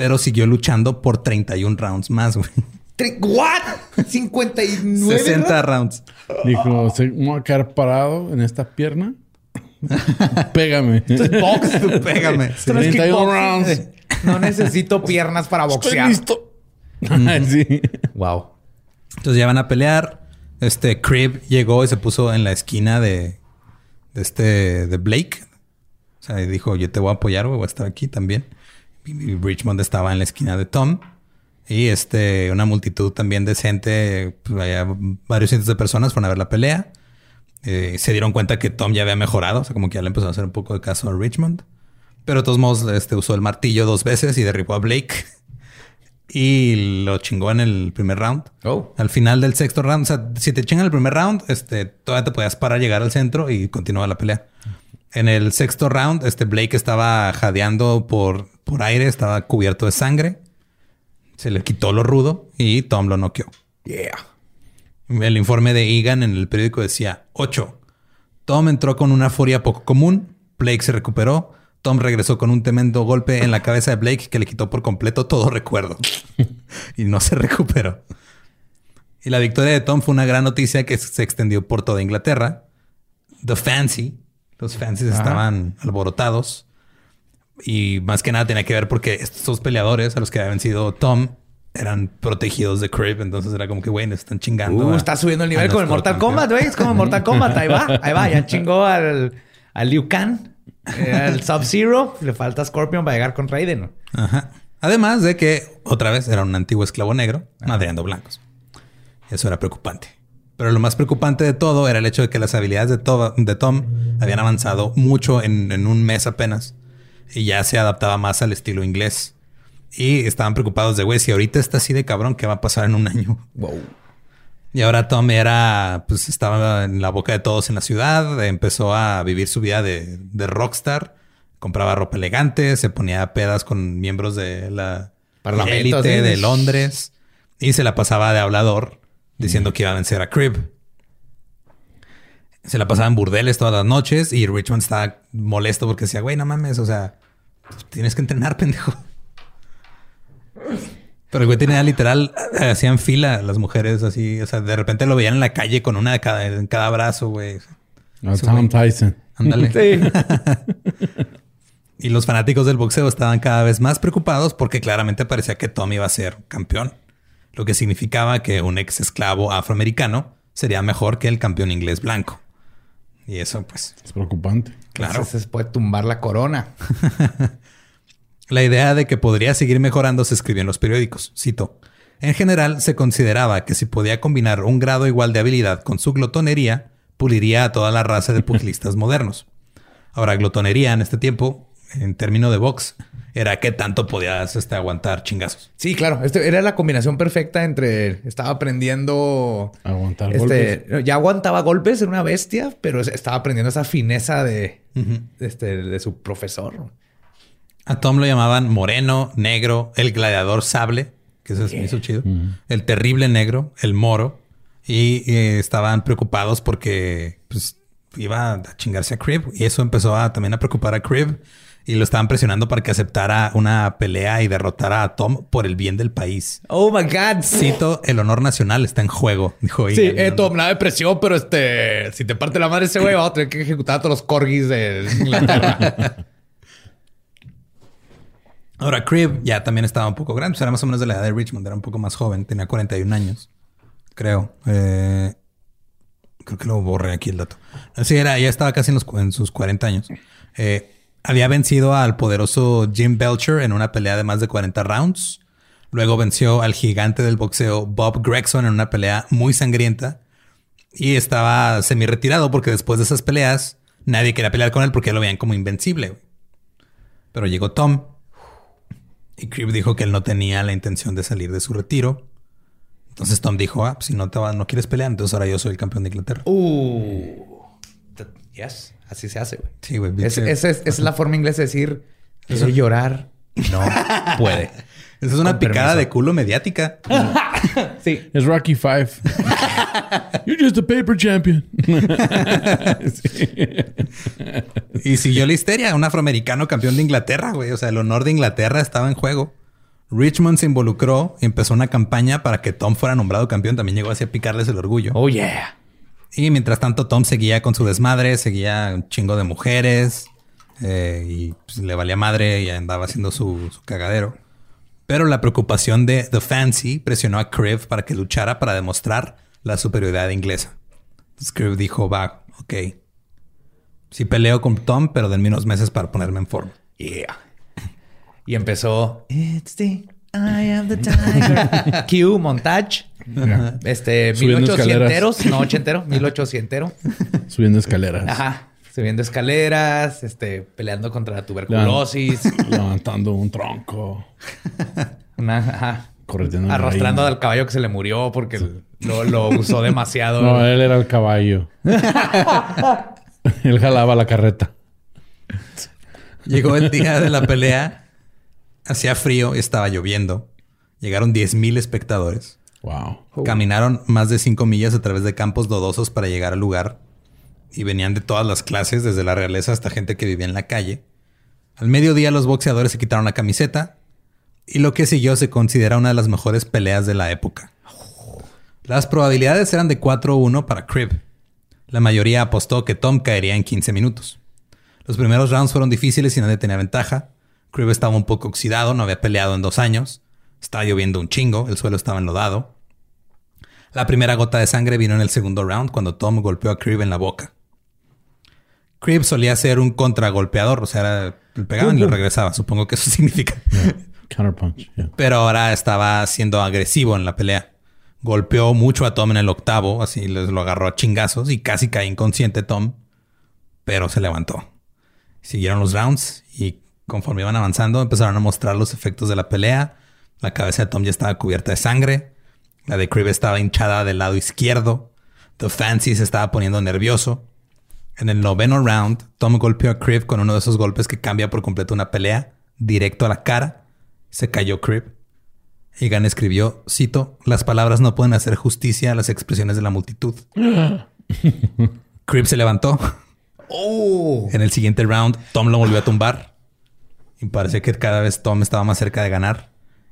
Pero siguió luchando por 31 rounds más, güey. ¿What? 59. 60 rounds. Dijo, ¿se me voy a quedar parado en esta pierna? Pégame. Esto es box. Pégame. Es 31 kickboxing. rounds. No necesito piernas para Estoy boxear. listo. sí. Wow. Entonces ya van a pelear. Este Cribb llegó y se puso en la esquina de, de este de Blake. O sea, y dijo, yo te voy a apoyar, güey, voy a estar aquí también. Richmond estaba en la esquina de Tom. Y este, una multitud también de gente, pues, varios cientos de personas fueron a ver la pelea. Eh, se dieron cuenta que Tom ya había mejorado, o sea, como que ya le empezó a hacer un poco de caso a Richmond. Pero de todos modos, este, usó el martillo dos veces y derribó a Blake. y lo chingó en el primer round. Oh. Al final del sexto round, o sea, si te chingan el primer round, este, todavía te podías parar, llegar al centro y continuar la pelea. En el sexto round, este Blake estaba jadeando por, por aire, estaba cubierto de sangre. Se le quitó lo rudo y Tom lo noqueó. Yeah. El informe de Egan en el periódico decía 8. Tom entró con una furia poco común. Blake se recuperó. Tom regresó con un tremendo golpe en la cabeza de Blake que le quitó por completo todo recuerdo. y no se recuperó. Y la victoria de Tom fue una gran noticia que se extendió por toda Inglaterra. The Fancy, los Fancies estaban alborotados. Y más que nada tenía que ver porque estos peleadores a los que había vencido Tom eran protegidos de Crib. Entonces era como que, güey, están chingando. Uh, a- está subiendo el nivel con el Mortal Kombat, güey. Es como Mortal Kombat. Ahí va, ahí va. Ya chingó al, al Liu Kang, eh, al Sub-Zero. Le falta Scorpion para llegar con Raiden. Ajá. Además de que otra vez era un antiguo esclavo negro madreando blancos. Eso era preocupante. Pero lo más preocupante de todo era el hecho de que las habilidades de, To- de Tom habían avanzado mucho en, en un mes apenas y ya se adaptaba más al estilo inglés. Y estaban preocupados de, güey, si ahorita está así de cabrón, ¿qué va a pasar en un año? Wow. Y ahora Tom era, pues estaba en la boca de todos en la ciudad, empezó a vivir su vida de, de rockstar, compraba ropa elegante, se ponía a pedas con miembros de la élite sí. de Londres y se la pasaba de hablador diciendo que iba a vencer a Crib. Se la pasaba en burdeles todas las noches y Richmond estaba molesto porque decía, güey, no mames, o sea, tienes que entrenar, pendejo. Pero el güey tenía literal, hacían fila las mujeres así, o sea, de repente lo veían en la calle con una de cada, en cada brazo, güey. Tom. Tyson. Ándale. Sí. Y los fanáticos del boxeo estaban cada vez más preocupados porque claramente parecía que Tom iba a ser campeón, lo que significaba que un ex esclavo afroamericano sería mejor que el campeón inglés blanco. Y eso, pues, Es preocupante. claro. Entonces se puede tumbar la corona. La idea de que podría seguir mejorando se escribió en los periódicos. Cito. En general, se consideraba que si podía combinar un grado igual de habilidad con su glotonería, puliría a toda la raza de pugilistas modernos. Ahora, glotonería en este tiempo, en término de box, era qué tanto podías este, aguantar chingazos. Sí, claro. Este era la combinación perfecta entre estaba aprendiendo. Aguantar Este, golpes. ya aguantaba golpes, era una bestia, pero estaba aprendiendo esa fineza de, este, de su profesor. A Tom lo llamaban moreno, negro, el gladiador sable, que eso se me hizo chido, el terrible negro, el moro, y eh, estaban preocupados porque pues, iba a chingarse a Crib y eso empezó a, también a preocupar a Crib y lo estaban presionando para que aceptara una pelea y derrotara a Tom por el bien del país. Oh my God. Cito, el honor nacional está en juego, dijo Sí, eh, Tom, nada de presión, pero este, si te parte la madre ese güey, vamos a tener que ejecutar a todos los corgis de Inglaterra. Ahora, Crib ya también estaba un poco grande. era más o menos de la edad de Richmond. Era un poco más joven. Tenía 41 años. Creo. Eh, creo que lo borré aquí el dato. Sí, era, ya estaba casi en, los, en sus 40 años. Eh, había vencido al poderoso Jim Belcher en una pelea de más de 40 rounds. Luego venció al gigante del boxeo Bob Gregson en una pelea muy sangrienta. Y estaba semi retirado porque después de esas peleas nadie quería pelear con él porque lo veían como invencible. Pero llegó Tom y Crib dijo que él no tenía la intención de salir de su retiro. Entonces Tom dijo, ah, pues si no, te va- no quieres pelear, entonces ahora yo soy el campeón de Inglaterra. Uh. Yes. Así se hace, güey. Sí, güey. Es, es, es, es la forma inglesa de decir, quiere llorar, no puede. Esa es una con picada permiso. de culo mediática. Sí. Es Rocky Five. You're just a paper champion. y siguió la histeria. Un afroamericano campeón de Inglaterra, güey. O sea, el honor de Inglaterra estaba en juego. Richmond se involucró y empezó una campaña para que Tom fuera nombrado campeón. También llegó así a picarles el orgullo. Oh, yeah. Y mientras tanto, Tom seguía con su desmadre, seguía un chingo de mujeres eh, y pues, le valía madre y andaba haciendo su, su cagadero. Pero la preocupación de The Fancy presionó a Crib para que luchara para demostrar la superioridad inglesa. Entonces Crib dijo, va, ok. Sí peleo con Tom, pero denme unos meses para ponerme en forma. Yeah. Y empezó. It's the I am the tiger. Q, montage. Este, Subiendo 1800 no ochentero, 1800 Subiendo escaleras. Ajá. Subiendo escaleras, este, peleando contra la tuberculosis. Levantando un tronco. Una, ajá. Arrastrando al caballo que se le murió porque lo, lo usó demasiado. No, él era el caballo. él jalaba la carreta. Llegó el día de la pelea. Hacía frío y estaba lloviendo. Llegaron 10.000 espectadores. Wow. Caminaron más de cinco millas a través de campos lodosos para llegar al lugar y venían de todas las clases, desde la realeza hasta gente que vivía en la calle. Al mediodía los boxeadores se quitaron la camiseta y lo que siguió se considera una de las mejores peleas de la época. Las probabilidades eran de 4-1 para Cribb. La mayoría apostó que Tom caería en 15 minutos. Los primeros rounds fueron difíciles y nadie tenía ventaja. Cribb estaba un poco oxidado, no había peleado en dos años. Estaba lloviendo un chingo, el suelo estaba enlodado. La primera gota de sangre vino en el segundo round cuando Tom golpeó a Cribb en la boca. Cribb solía ser un contragolpeador, o sea, era, le pegaban y le regresaba. Supongo que eso significa. Counterpunch. Yeah. Pero ahora estaba siendo agresivo en la pelea. Golpeó mucho a Tom en el octavo, así les lo agarró a chingazos y casi cae inconsciente Tom, pero se levantó. Siguieron los rounds y conforme iban avanzando empezaron a mostrar los efectos de la pelea. La cabeza de Tom ya estaba cubierta de sangre. La de Cribb estaba hinchada del lado izquierdo. The Fancy se estaba poniendo nervioso. En el noveno round, Tom golpeó a Cribb con uno de esos golpes que cambia por completo una pelea, directo a la cara. Se cayó Cribb. Egan escribió, cito, las palabras no pueden hacer justicia a las expresiones de la multitud. Cribb se levantó. En el siguiente round, Tom lo volvió a tumbar. Y parecía que cada vez Tom estaba más cerca de ganar.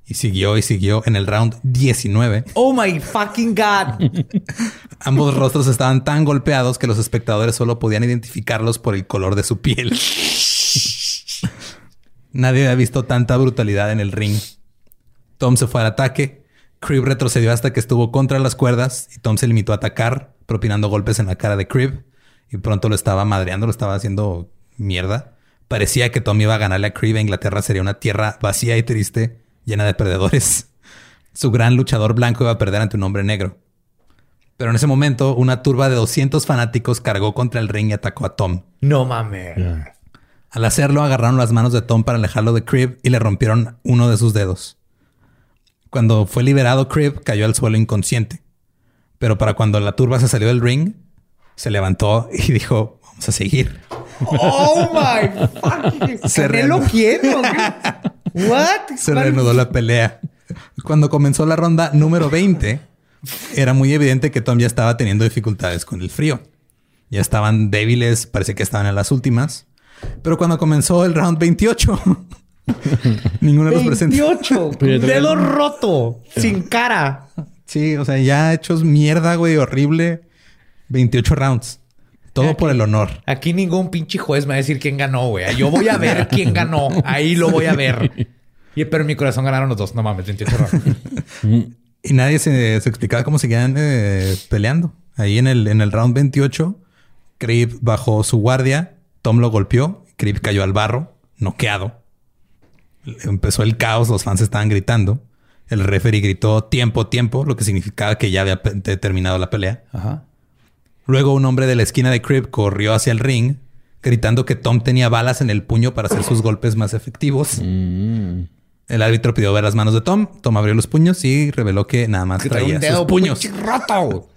Y siguió y siguió en el round 19. Oh my fucking God. Ambos rostros estaban tan golpeados que los espectadores solo podían identificarlos por el color de su piel. Nadie había visto tanta brutalidad en el ring. Tom se fue al ataque. Cribb retrocedió hasta que estuvo contra las cuerdas y Tom se limitó a atacar, propinando golpes en la cara de Cribb. Y pronto lo estaba madreando, lo estaba haciendo mierda. Parecía que Tom iba a ganarle a Cribb e Inglaterra sería una tierra vacía y triste, llena de perdedores. Su gran luchador blanco iba a perder ante un hombre negro. Pero en ese momento, una turba de 200 fanáticos cargó contra el ring y atacó a Tom. No mames. Yeah. Al hacerlo, agarraron las manos de Tom para alejarlo de Cribb y le rompieron uno de sus dedos. Cuando fue liberado, Cribb cayó al suelo inconsciente. Pero para cuando la turba se salió del ring, se levantó y dijo, vamos a seguir. Oh my fucking. Se Canelo quién? What? Se reanudó la pelea. Cuando comenzó la ronda número 20, era muy evidente que Tom ya estaba teniendo dificultades con el frío. Ya estaban débiles, parece que estaban en las últimas. Pero cuando comenzó el round 28, ninguno de los presentes. 28. Pero ya traía- Dedo roto. Sin cara. Sí, o sea, ya hechos mierda, güey, horrible. 28 rounds. Todo por el honor. Aquí ningún pinche juez me va a decir quién ganó, güey. Yo voy a ver quién ganó. Ahí lo voy a ver. Y, pero en mi corazón ganaron los dos. No mames, 28 rounds. Y nadie se, se explicaba cómo seguían eh, peleando. Ahí en el, en el round 28, Cribb bajó su guardia, Tom lo golpeó, Cribb cayó al barro, noqueado. Empezó el caos, los fans estaban gritando. El referee gritó tiempo, tiempo, lo que significaba que ya había terminado la pelea. Ajá. Luego un hombre de la esquina de Cribb corrió hacia el ring, gritando que Tom tenía balas en el puño para hacer sus golpes más efectivos. Mm. El árbitro pidió ver las manos de Tom. Tom abrió los puños y reveló que nada más Que traía un dedo sus puños. roto.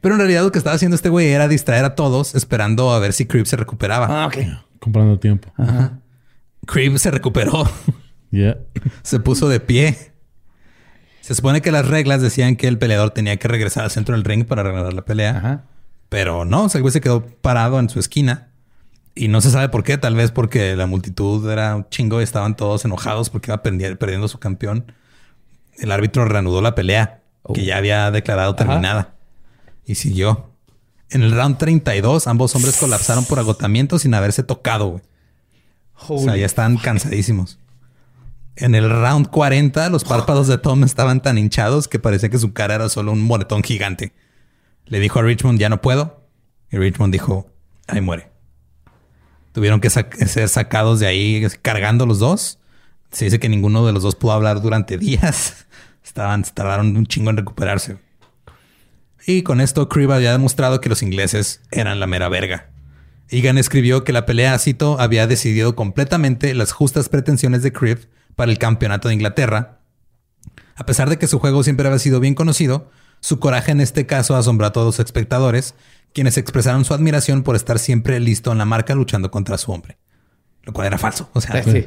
Pero en realidad lo que estaba haciendo este güey era distraer a todos esperando a ver si Cribb se recuperaba. Ah, ok. Comprando tiempo. Cribb se recuperó. Yeah. se puso de pie. Se supone que las reglas decían que el peleador tenía que regresar al centro del ring para reanudar la pelea. Ajá. Pero no, o sea, el güey se quedó parado en su esquina. Y no se sabe por qué. Tal vez porque la multitud era un chingo y estaban todos enojados porque iba perdi- perdiendo su campeón. El árbitro reanudó la pelea, que ya había declarado terminada. Y siguió. En el round 32, ambos hombres colapsaron por agotamiento sin haberse tocado, güey. O sea, ya estaban cansadísimos. En el round 40, los párpados de Tom estaban tan hinchados que parecía que su cara era solo un moretón gigante. Le dijo a Richmond, ya no puedo. Y Richmond dijo, ahí muere. Tuvieron que ser sacados de ahí cargando los dos. Se dice que ninguno de los dos pudo hablar durante días. Estaban, tardaron un chingo en recuperarse. Y con esto, Cribb había demostrado que los ingleses eran la mera verga. Egan escribió que la pelea, cito, había decidido completamente las justas pretensiones de Cribb para el campeonato de Inglaterra. A pesar de que su juego siempre había sido bien conocido, su coraje en este caso asombró a todos los espectadores, quienes expresaron su admiración por estar siempre listo en la marca luchando contra su hombre. Lo cual era falso. O sea, Sí.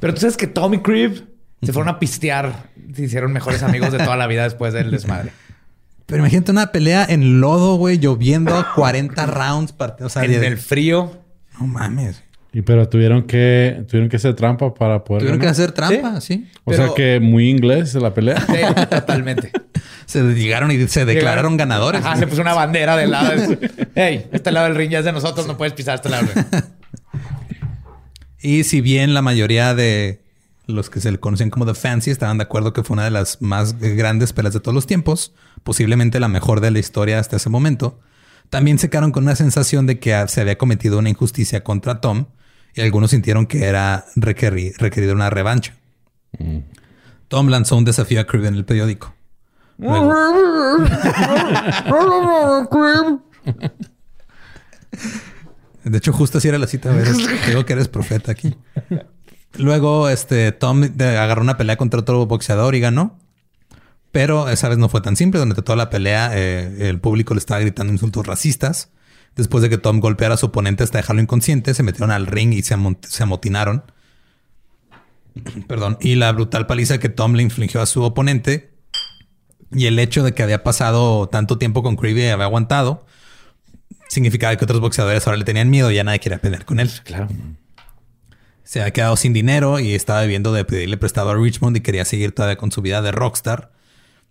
Pero tú sabes que Tommy Cribb Se fueron a pistear. Se hicieron mejores amigos de toda la vida después del desmadre. Pero imagínate una pelea en lodo, güey, lloviendo 40 rounds. O sea, en el frío. No mames. Y pero tuvieron que tuvieron que hacer trampa para poder. Tuvieron que hacer trampa, sí. O sea que muy inglés la pelea. Sí, totalmente. se llegaron y se declararon ganadores. Ah, se puso una bandera del lado. Ey, este lado del ring ya es de nosotros, no puedes pisar este lado. y si bien la mayoría de los que se le conocen como The Fancy estaban de acuerdo que fue una de las más grandes peleas de todos los tiempos, posiblemente la mejor de la historia hasta ese momento, también se quedaron con una sensación de que se había cometido una injusticia contra Tom y algunos sintieron que era requerido una revancha. Tom lanzó un desafío a Crib en el periódico. de hecho, justo así era la cita. A digo que eres profeta aquí. Luego, este, Tom agarró una pelea contra otro boxeador y ganó. Pero esa vez no fue tan simple. Durante toda la pelea, eh, el público le estaba gritando insultos racistas. Después de que Tom golpeara a su oponente hasta dejarlo inconsciente, se metieron al ring y se, amotinaron. Perdón. Y la brutal paliza que Tom le infligió a su oponente y el hecho de que había pasado tanto tiempo con Creevy y había aguantado significaba que otros boxeadores ahora le tenían miedo y ya nadie quería pelear con él. Claro. Se había quedado sin dinero y estaba viviendo de pedirle prestado a Richmond y quería seguir todavía con su vida de rockstar.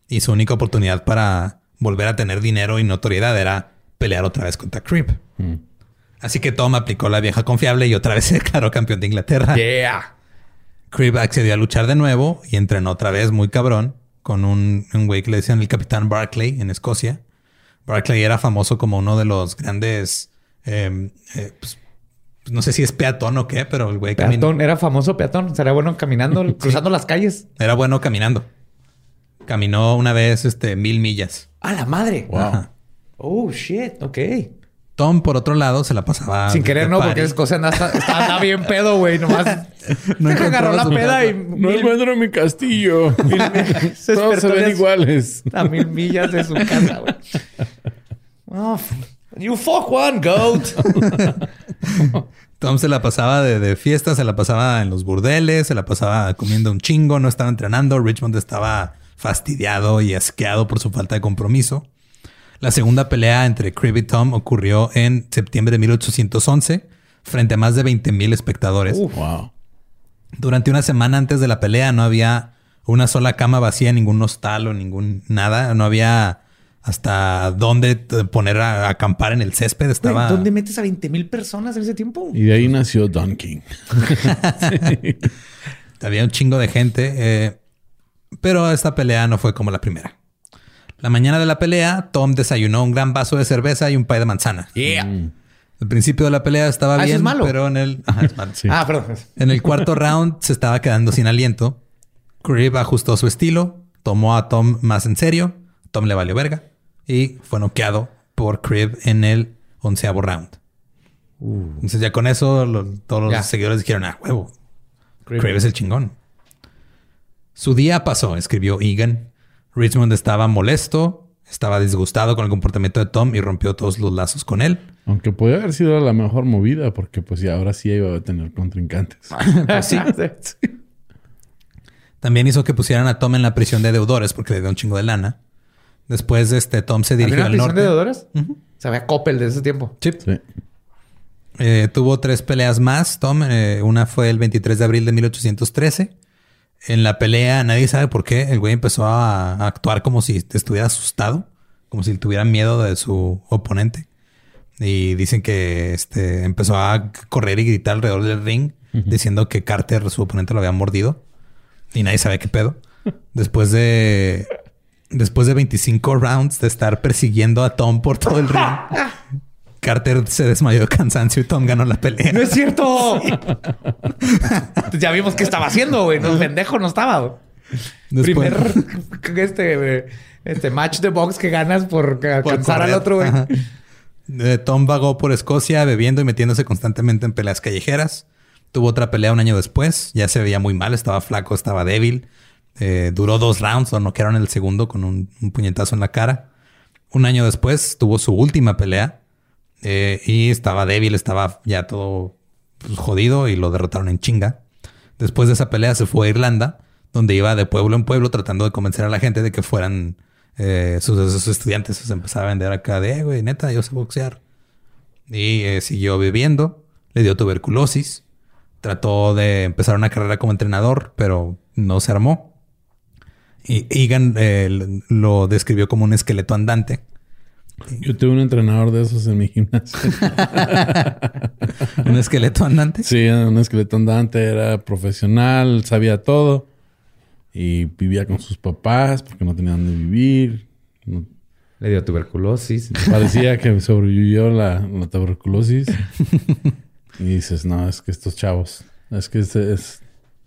Y su única oportunidad para volver a tener dinero y notoriedad era pelear otra vez contra Creep. Mm. Así que Tom aplicó la vieja confiable y otra vez se declaró campeón de Inglaterra. Yeah. Creep accedió a luchar de nuevo y entrenó otra vez muy cabrón con un, güey que le decían el capitán Barclay en Escocia. Barclay era famoso como uno de los grandes. Em, eh, pues, no sé si es peatón o qué, pero el güey Peatón, era famoso peatón. Será bueno caminando, cruzando las calles. Era bueno caminando. Caminó una vez este, mil millas. ¡A la madre! Wow. Oh, shit. Ok. Tom, por otro lado, se la pasaba. Sin querer, no, porque es cosa está, bien pedo, güey. Nomás no agarró la peda y. No encuentro mi castillo. se Todos se ven iguales. A mil millas de su casa, güey. Oh, you fuck one, goat. Tom se la pasaba de, de, fiesta, se la pasaba en los burdeles, se la pasaba comiendo un chingo, no estaba entrenando. Richmond estaba fastidiado y asqueado por su falta de compromiso. La segunda pelea entre Crib y Tom ocurrió en septiembre de 1811 frente a más de 20 mil espectadores. Durante una semana antes de la pelea no había una sola cama vacía ningún hostal o ningún nada. No había hasta dónde poner a, acampar en el césped. Estaba... ¿Dónde metes a 20 mil personas en ese tiempo? Y de ahí nació Don King. Había un chingo de gente. Eh, pero esta pelea no fue como la primera. La mañana de la pelea, Tom desayunó un gran vaso de cerveza y un pay de manzana. Yeah. El mm. principio de la pelea estaba ah, bien, es malo? pero en el Ah, perdón. En el cuarto round se estaba quedando sin aliento. Crib ajustó su estilo, tomó a Tom más en serio. Tom le valió verga y fue noqueado por Crib en el onceavo round. Uh. Entonces ya con eso todos los seguidores dijeron, ah, huevo. Crib es el chingón. Su día pasó, escribió Egan. Richmond estaba molesto, estaba disgustado con el comportamiento de Tom y rompió todos los lazos con él. Aunque puede haber sido la mejor movida, porque pues ya ahora sí iba a tener contrincantes. Pues sí. También hizo que pusieran a Tom en la prisión de deudores porque le dio un chingo de lana. Después, de este, Tom se dirigió al norte. prisión de deudores? Se había Coppel de ese tiempo. Sí. Eh, tuvo tres peleas más, Tom. Eh, una fue el 23 de abril de 1813 en la pelea, nadie sabe por qué, el güey empezó a, actuar como si estuviera asustado, como si tuviera miedo de su oponente. Y dicen que este, empezó a correr y gritar alrededor del ring, diciendo que Carter, su oponente, lo había mordido. Y nadie sabe qué pedo. Después de. Después de 25 rounds de estar persiguiendo a Tom por todo el ring, Carter se desmayó de cansancio y Tom ganó la pelea. ¡No es cierto! ya vimos qué estaba haciendo, güey. No, pendejo no estaba, Primer este, este match de box que ganas por alcanzar al otro, güey. Eh, Tom vagó por Escocia bebiendo y metiéndose constantemente en peleas callejeras. Tuvo otra pelea un año después. Ya se veía muy mal, estaba flaco, estaba débil. Eh, duró dos rounds, lo noquearon el segundo con un puñetazo en la cara. Un año después tuvo su última pelea eh, y estaba débil, estaba ya todo pues, jodido y lo derrotaron en chinga. Después de esa pelea se fue a Irlanda, donde iba de pueblo en pueblo tratando de convencer a la gente de que fueran eh, sus, estudiantes. Se empezaba a vender acá de, eh, güey, neta, yo sé boxear. Y siguió viviendo, le dio tuberculosis, trató de empezar una carrera como entrenador, pero no se armó. Y Egan lo describió como un esqueleto andante. Yo tuve un entrenador de esos en mi gimnasio. un esqueleto andante. Sí, un esqueleto andante, era profesional, sabía todo. Y vivía con sus papás porque no tenían dónde vivir. No- Le dio tuberculosis. parecía que sobrevivió la, la tuberculosis. y dices, no, es que estos chavos, es que es, es-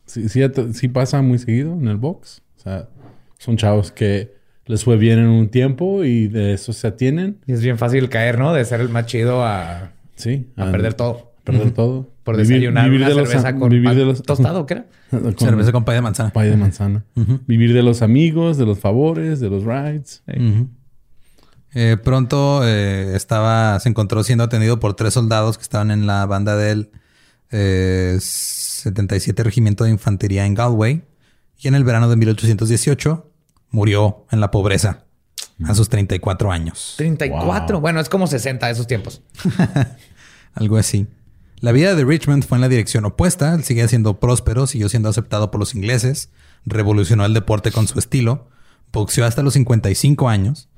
sí, sí, sí pasa muy seguido en el box. O sea, son chavos que les fue bien en un tiempo y de eso se atienen. Y es bien fácil caer, ¿no? De ser el más chido a, Sí. a perder todo. Perder todo. Por desayunar una de los- cerveza con vivir pan de los, tostado, ¿qué era? con Cerveza con pay de manzana. pay de manzana. Vivir de los amigos, de los favores, de los rides. Eh, pronto eh, estaba, se encontró siendo atendido por tres soldados que estaban en la banda del eh, 77 Regimiento de Infantería en Galway. Y en el verano de 1818 murió en la pobreza a sus 34 años. 34. Wow. Bueno, es como 60 de esos tiempos. Algo así. La vida de Richmond fue en la dirección opuesta. Él seguía siendo próspero, siguió siendo aceptado por los ingleses, revolucionó el deporte con su estilo, boxeó hasta los 55 años,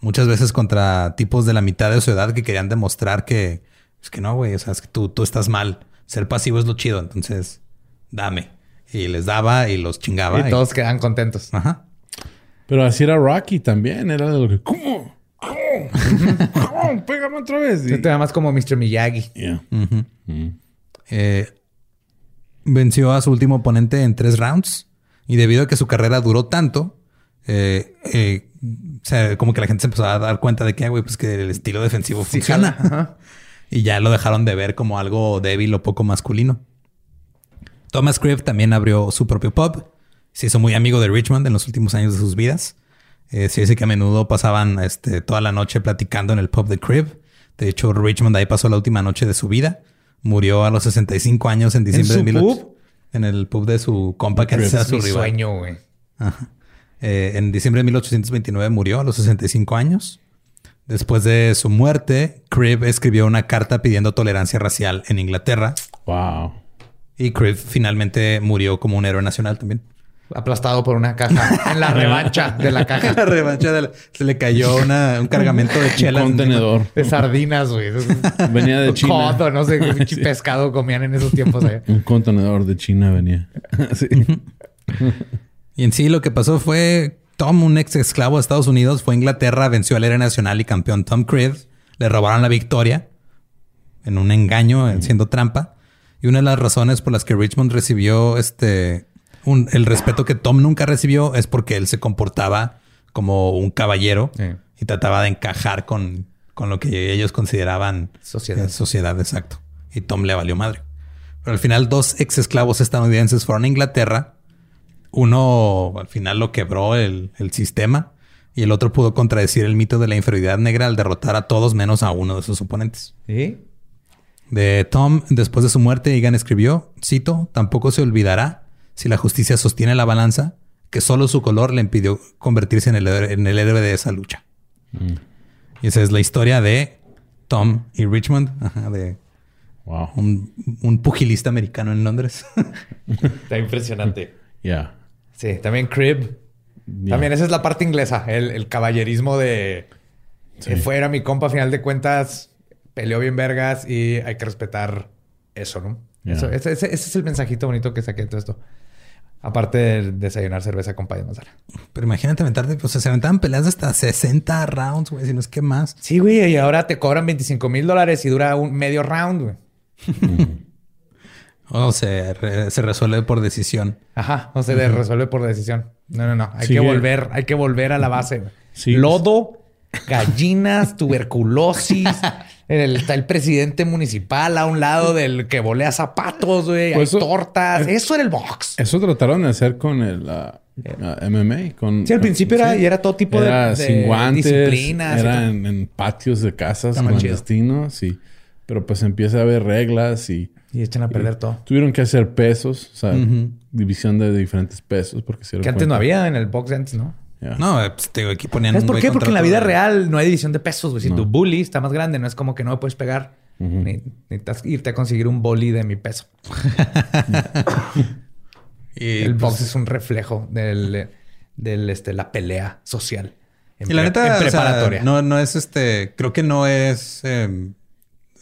muchas veces contra tipos de la mitad de su edad que querían demostrar que es que no, güey, o sea, es que tú, tú estás mal. Ser pasivo es lo chido, entonces dame. Y les daba y los chingaba. y todos quedan contentos. Ajá. Pero así era Rocky también. Era de lo que... ¿Cómo? ¿Cómo? ¿Cómo? Pégame otra vez. Te da más como Mr. Miyagi. Yeah. Mm. Eh, venció a su último oponente en tres rounds y debido a que su carrera duró tanto, eh, eh, o sea, como que la gente se empezó a dar cuenta de que, "Ah, güey, pues que el estilo defensivo Sí, funciona. Ajá. Y ya lo dejaron de ver como algo débil o poco masculino. Thomas Cribb también abrió su propio pub. Se hizo muy amigo de Richmond en los últimos años de sus vidas. Eh, se dice que a menudo pasaban este, toda la noche platicando en el pub de Cribb. De hecho, Richmond ahí pasó la última noche de su vida. Murió a los 65 años en diciembre su de 1800 pub? En el pub de su compa que era su mi rival. sueño, güey. Ajá. Eh, en diciembre de 1829 murió a los 65 años. Después de su muerte, Cribb escribió una carta pidiendo tolerancia racial en Inglaterra. Wow. Y Cribb finalmente murió como un héroe nacional también. Aplastado por una caja. en la revancha de la caja. La revancha de la- se le cayó una- un cargamento de Un chelas. contenedor. De sardinas, güey. Venía de China. No sé qué pescado comían en esos tiempos allá. Un contenedor de China venía. sí. Y en sí lo que pasó fue Tom, un ex esclavo de Estados Unidos, fue a Inglaterra, venció al héroe nacional y campeón Tom Cribb. Le robaron la victoria en un engaño, siendo trampa. Y una de las razones por las que Richmond recibió este un- el respeto que Tom nunca recibió es porque él se comportaba como un caballero Sí. y trataba de encajar con, con lo que ellos consideraban Sociedad. eh, sociedad, exacto. Y Tom le valió madre. Pero al final dos ex esclavos estadounidenses fueron a Inglaterra. Uno al final lo quebró el, el sistema y el otro pudo contradecir el mito de la inferioridad negra al derrotar a todos menos a uno de sus oponentes. ¿Sí? De Tom, después de su muerte, Egan escribió, cito, tampoco se olvidará, si la justicia sostiene la balanza, que solo su color le impidió convertirse en el, héroe- en el héroe de esa lucha. Y esa es la historia de Tom y Richmond, ajá, de Wow. un, un pugilista americano en Londres. Está impresionante. Yeah. Sí, también Crib. Yeah. También esa es la parte inglesa, el, el caballerismo de Sí. eh, fuera mi compa, a final de cuentas, peleó bien vergas y hay que respetar eso, ¿no? Yeah. Eso- ese, ese- ese es el mensajito bonito que saqué de todo esto. Aparte de desayunar cerveza con pay de manzana. Pero imagínate aventarte, o sea, se aventaban peleas de hasta 60 rounds, güey, si no es que más. Sí, güey, y ahora te cobran 25 mil dólares y dura un medio round, güey. O se, re- se resuelve por decisión. Ajá, no se resuelve por decisión. No, no, no. Hay Sigue. que volver, hay que volver a la base. Sí. Lodo, gallinas, tuberculosis. El- está el presidente municipal a un lado del que volea zapatos, güey. Pues hay eso- tortas. eh, Eso era el box. Eso trataron de hacer con el MMA. Con, Sí, al principio era- y era todo tipo de- Era de sin guantes. disciplinas Era en, en patios de casas clandestinos. Y, pero pues empieza a haber reglas y... Y echan a perder todo. Tuvieron que hacer pesos, o sea, división de diferentes pesos. porque Que antes no había en el box antes, ¿no? No, pues te digo, aquí ponían ¿Sabes por qué? Porque en la vida real no hay división de pesos, güey. Si tu bully está más grande, no es como que no me puedes pegar. Necesitas irte a conseguir un bully de mi peso. y el box pues es un reflejo del, del este, la pelea social. y la neta, preparatoria. no, no es este, creo que no es, em,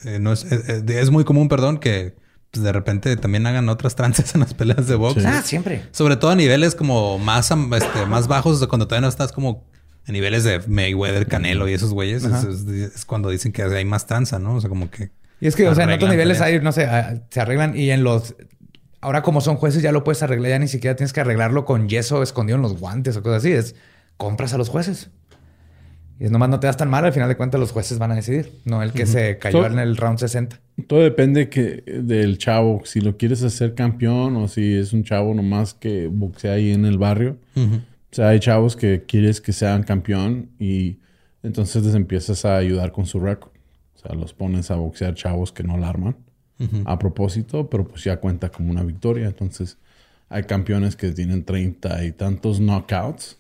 eh, no es, eh, eh, es muy común, perdón, que pues de repente también hagan otras trances en las peleas de box. Ah, siempre. Sobre todo a niveles como más, este, más bajos, cuando todavía no estás como a niveles de Mayweather, Canelo y esos güeyes, es, cuando dicen que hay más tranza, ¿no? O sea, como que... Y es que, o sea, en otros niveles hay, no sé, ah, se arreglan y en los... Ahora como son jueces ya lo puedes arreglar, ya ni siquiera tienes que arreglarlo con yeso escondido en los guantes o cosas así. Es compras a los jueces. Y es nomás no te das tan mal, al final de cuentas los jueces van a decidir, no el que se cayó en el round 60. Todo depende que, del chavo, si lo quieres hacer campeón o si es un chavo nomás que boxea ahí en el barrio. O sea, hay chavos que quieres que sean campeón y entonces les empiezas a ayudar con su récord. O sea, los pones a boxear chavos que no la arman a propósito, pero pues ya cuenta como una victoria. Entonces, hay campeones que tienen treinta y tantos knockouts.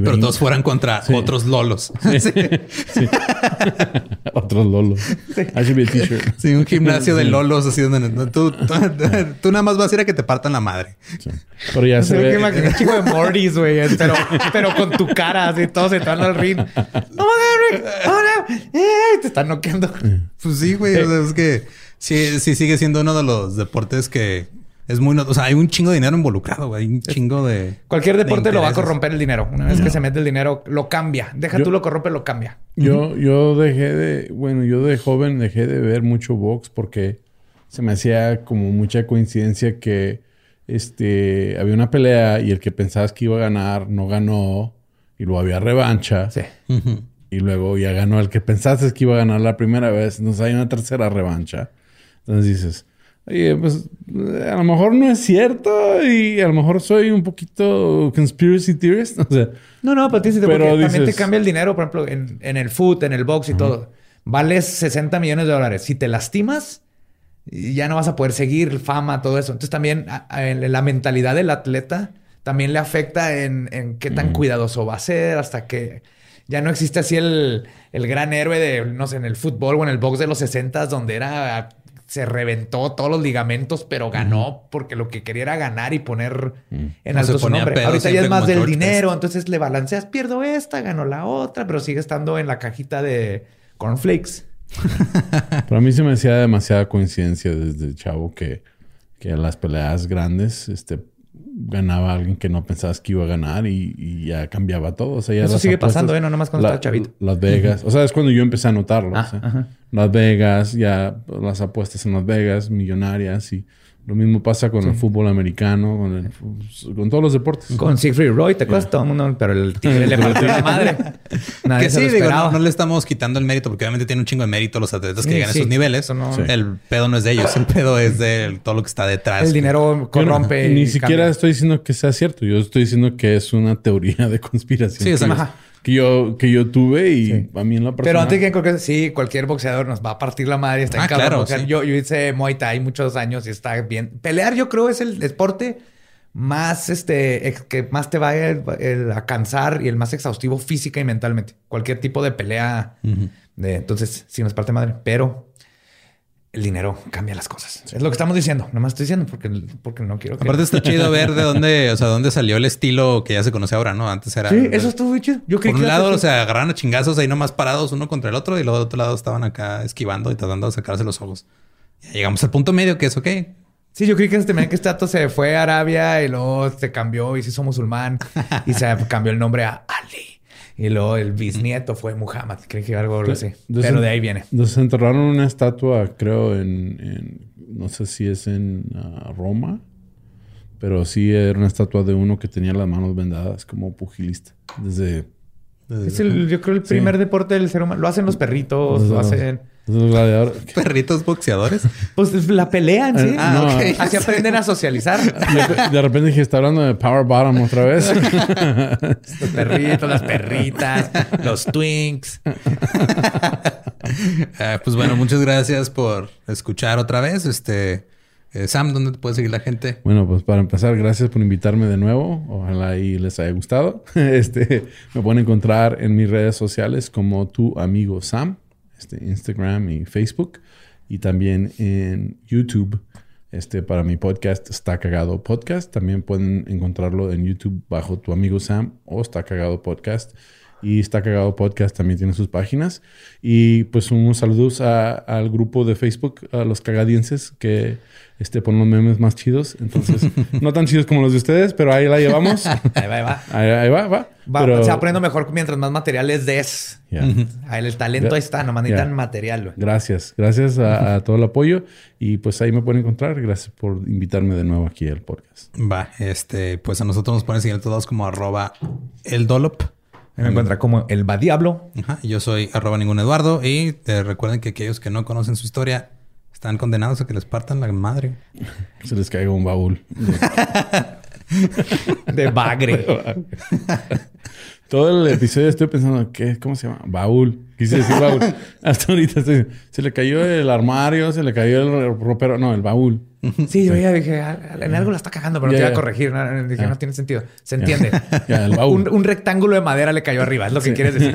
Pero todos fueran contra otros lolos. Sí. otros lolos. Sí. un gimnasio de lolos así donde tú, tú, nada más vas a ir a que te partan la madre. Pero ya se ve. un chico de Mortis, güey. Pero, pero con tu cara así, todos entrando al ring. ¡No, Rick! ¡No, ¡Eh! Te están noqueando. Pues sí, güey. es que sí, sí sigue siendo uno de los deportes que es muy... O sea, hay un chingo de dinero involucrado, güey. Hay un chingo de... Cualquier deporte lo va a corromper el dinero. Una vez que se mete el dinero, lo cambia. Deja tú lo corrompe, lo cambia. Yo, yo dejé de... Bueno, yo de joven dejé de ver mucho box porque se me hacía como mucha coincidencia que este, había una pelea y el que pensabas que iba a ganar no ganó y luego había revancha. Sí. Y luego ya ganó el que pensaste que iba a ganar la primera vez. Entonces hay una tercera revancha. Entonces dices, Oye, pues a lo mejor no es cierto y a lo mejor soy un poquito conspiracy theorist. O sea, no, no, pero, pero también te cambia el dinero, por ejemplo, en, el foot, en el box y todo. Vales 60 millones de dólares. Si te lastimas, ya no vas a poder seguir fama, todo eso. Entonces también la mentalidad del atleta también le afecta en, qué tan cuidadoso va a ser hasta que ya no existe así el, el gran héroe de, no sé, en el fútbol o en el box de los 60 donde era se reventó todos los ligamentos, pero ganó porque lo que quería era ganar y poner mm. en alto su nombre. Ahorita ya es más del dinero, entonces le balanceas, pierdo esta, gano la otra, pero sigue estando en la cajita de cornflakes. Para mí se me hacía demasiada coincidencia desde chavo que, que las peleas grandes este, ganaba alguien que no pensabas que iba a ganar y, ya cambiaba todo. O sea, Eso sigue pasando, ¿eh? No nomás cuando estaba chavito. Las Vegas. O sea, es cuando yo empecé a notarlo. Ah, Las Vegas, ya las apuestas en Las Vegas, millonarias y lo mismo pasa con el fútbol americano, con, todos los deportes. Con Siegfried Roy, te acuerdas todo el mundo, pero el tigre le partió la madre. que sí, digo, no, le estamos quitando el mérito, porque obviamente tiene un chingo de mérito los atletas que llegan a esos niveles. El pedo no es de ellos, el pedo es de todo lo que está detrás. El dinero corrompe. ni siquiera estoy diciendo que sea cierto, yo estoy diciendo que es una teoría de conspiración. Sí, o sea, que yo, que yo tuve y a mí en la persona... Pero antes que creo que sí, cualquier boxeador nos va a partir la madre. Está ah, claro, yo, yo hice Muay Thai muchos años y está bien. Pelear yo creo es el deporte más, este, que más te va a, cansar y el más exhaustivo física y mentalmente. Cualquier tipo de pelea. de, entonces, sí nos parte madre. Pero el dinero cambia las cosas. Es lo que estamos diciendo. No más estoy diciendo porque, porque no quiero que... Aparte está chido ver de dónde, o sea, dónde salió el estilo que ya se conoce ahora, ¿no? Antes era... Sí, eso estuvo chido. Yo por un lado, o sea, agarraron a chingazos ahí nomás parados uno contra el otro y luego de otro lado estaban acá esquivando y tratando de sacarse los ojos. Ya llegamos al punto medio que es ok. Sí, yo creí que este, que este dato se fue a Arabia y luego se cambió y se hizo musulmán y se cambió el nombre a Ali. Y luego el bisnieto fue Muhammad. Creí que algo así. Pero de ahí viene. Desenterraron una estatua, creo, en, no sé si es en ah, Roma, pero sí era una estatua de uno que tenía las manos vendadas como pugilista. Desde. es el, yo creo el primer deporte del ser humano. Lo hacen los perritos, lo hacen. ¿Perritos boxeadores? Pues la pelean, sí. Ah, Así aprenden a socializar. De repente dije, está hablando de Power Bottom otra vez. los perritos, las perritas, los twinks. Eh, pues bueno, muchas gracias por escuchar otra vez. Este eh, Sam, ¿dónde te puede seguir la gente? Bueno, pues para empezar, gracias por invitarme de nuevo. Ojalá y les haya gustado. Este, me pueden encontrar en mis redes sociales como tu amigo Sam, este, Instagram y Facebook, y también en YouTube. Este, para mi podcast Está Cagado Podcast. También pueden encontrarlo en YouTube bajo tu amigo Sam o Está Cagado Podcast. Y Está Cagado Podcast también tiene sus páginas. Y pues unos saludos al grupo de Facebook, a los cagadienses que este, ponen los memes más chidos. Entonces, no tan chidos como los de ustedes, pero ahí la llevamos. ahí va, ahí va. Ahí, va, va. va Se va poniendo mejor mientras más materiales des. Ahí el talento ahí está, nomás necesitan material. Gracias. Gracias a, todo el apoyo. Y pues ahí me pueden encontrar. Gracias por invitarme de nuevo aquí al podcast. Va, este, pues a nosotros nos pueden seguir todos como arroba el dolop. Me encuentra como el va diablo. yo soy arroba ningún Eduardo. Y te recuerden que aquellos que no conocen su historia están condenados a que les partan la madre. Se les caiga un baúl. De, bagre. Todo el episodio estoy pensando, ¿qué? ¿Cómo se llama? Baúl. Quise decir baúl. Hasta ahorita estoy... Se le cayó el armario, se le cayó el ropero. No, el baúl. Sí, yo ya dije, en algo la está cagando, pero no te voy a corregir. No, dije, no tiene sentido. Se entiende. el baúl. Un, rectángulo de madera le cayó arriba. Es lo que quieres decir.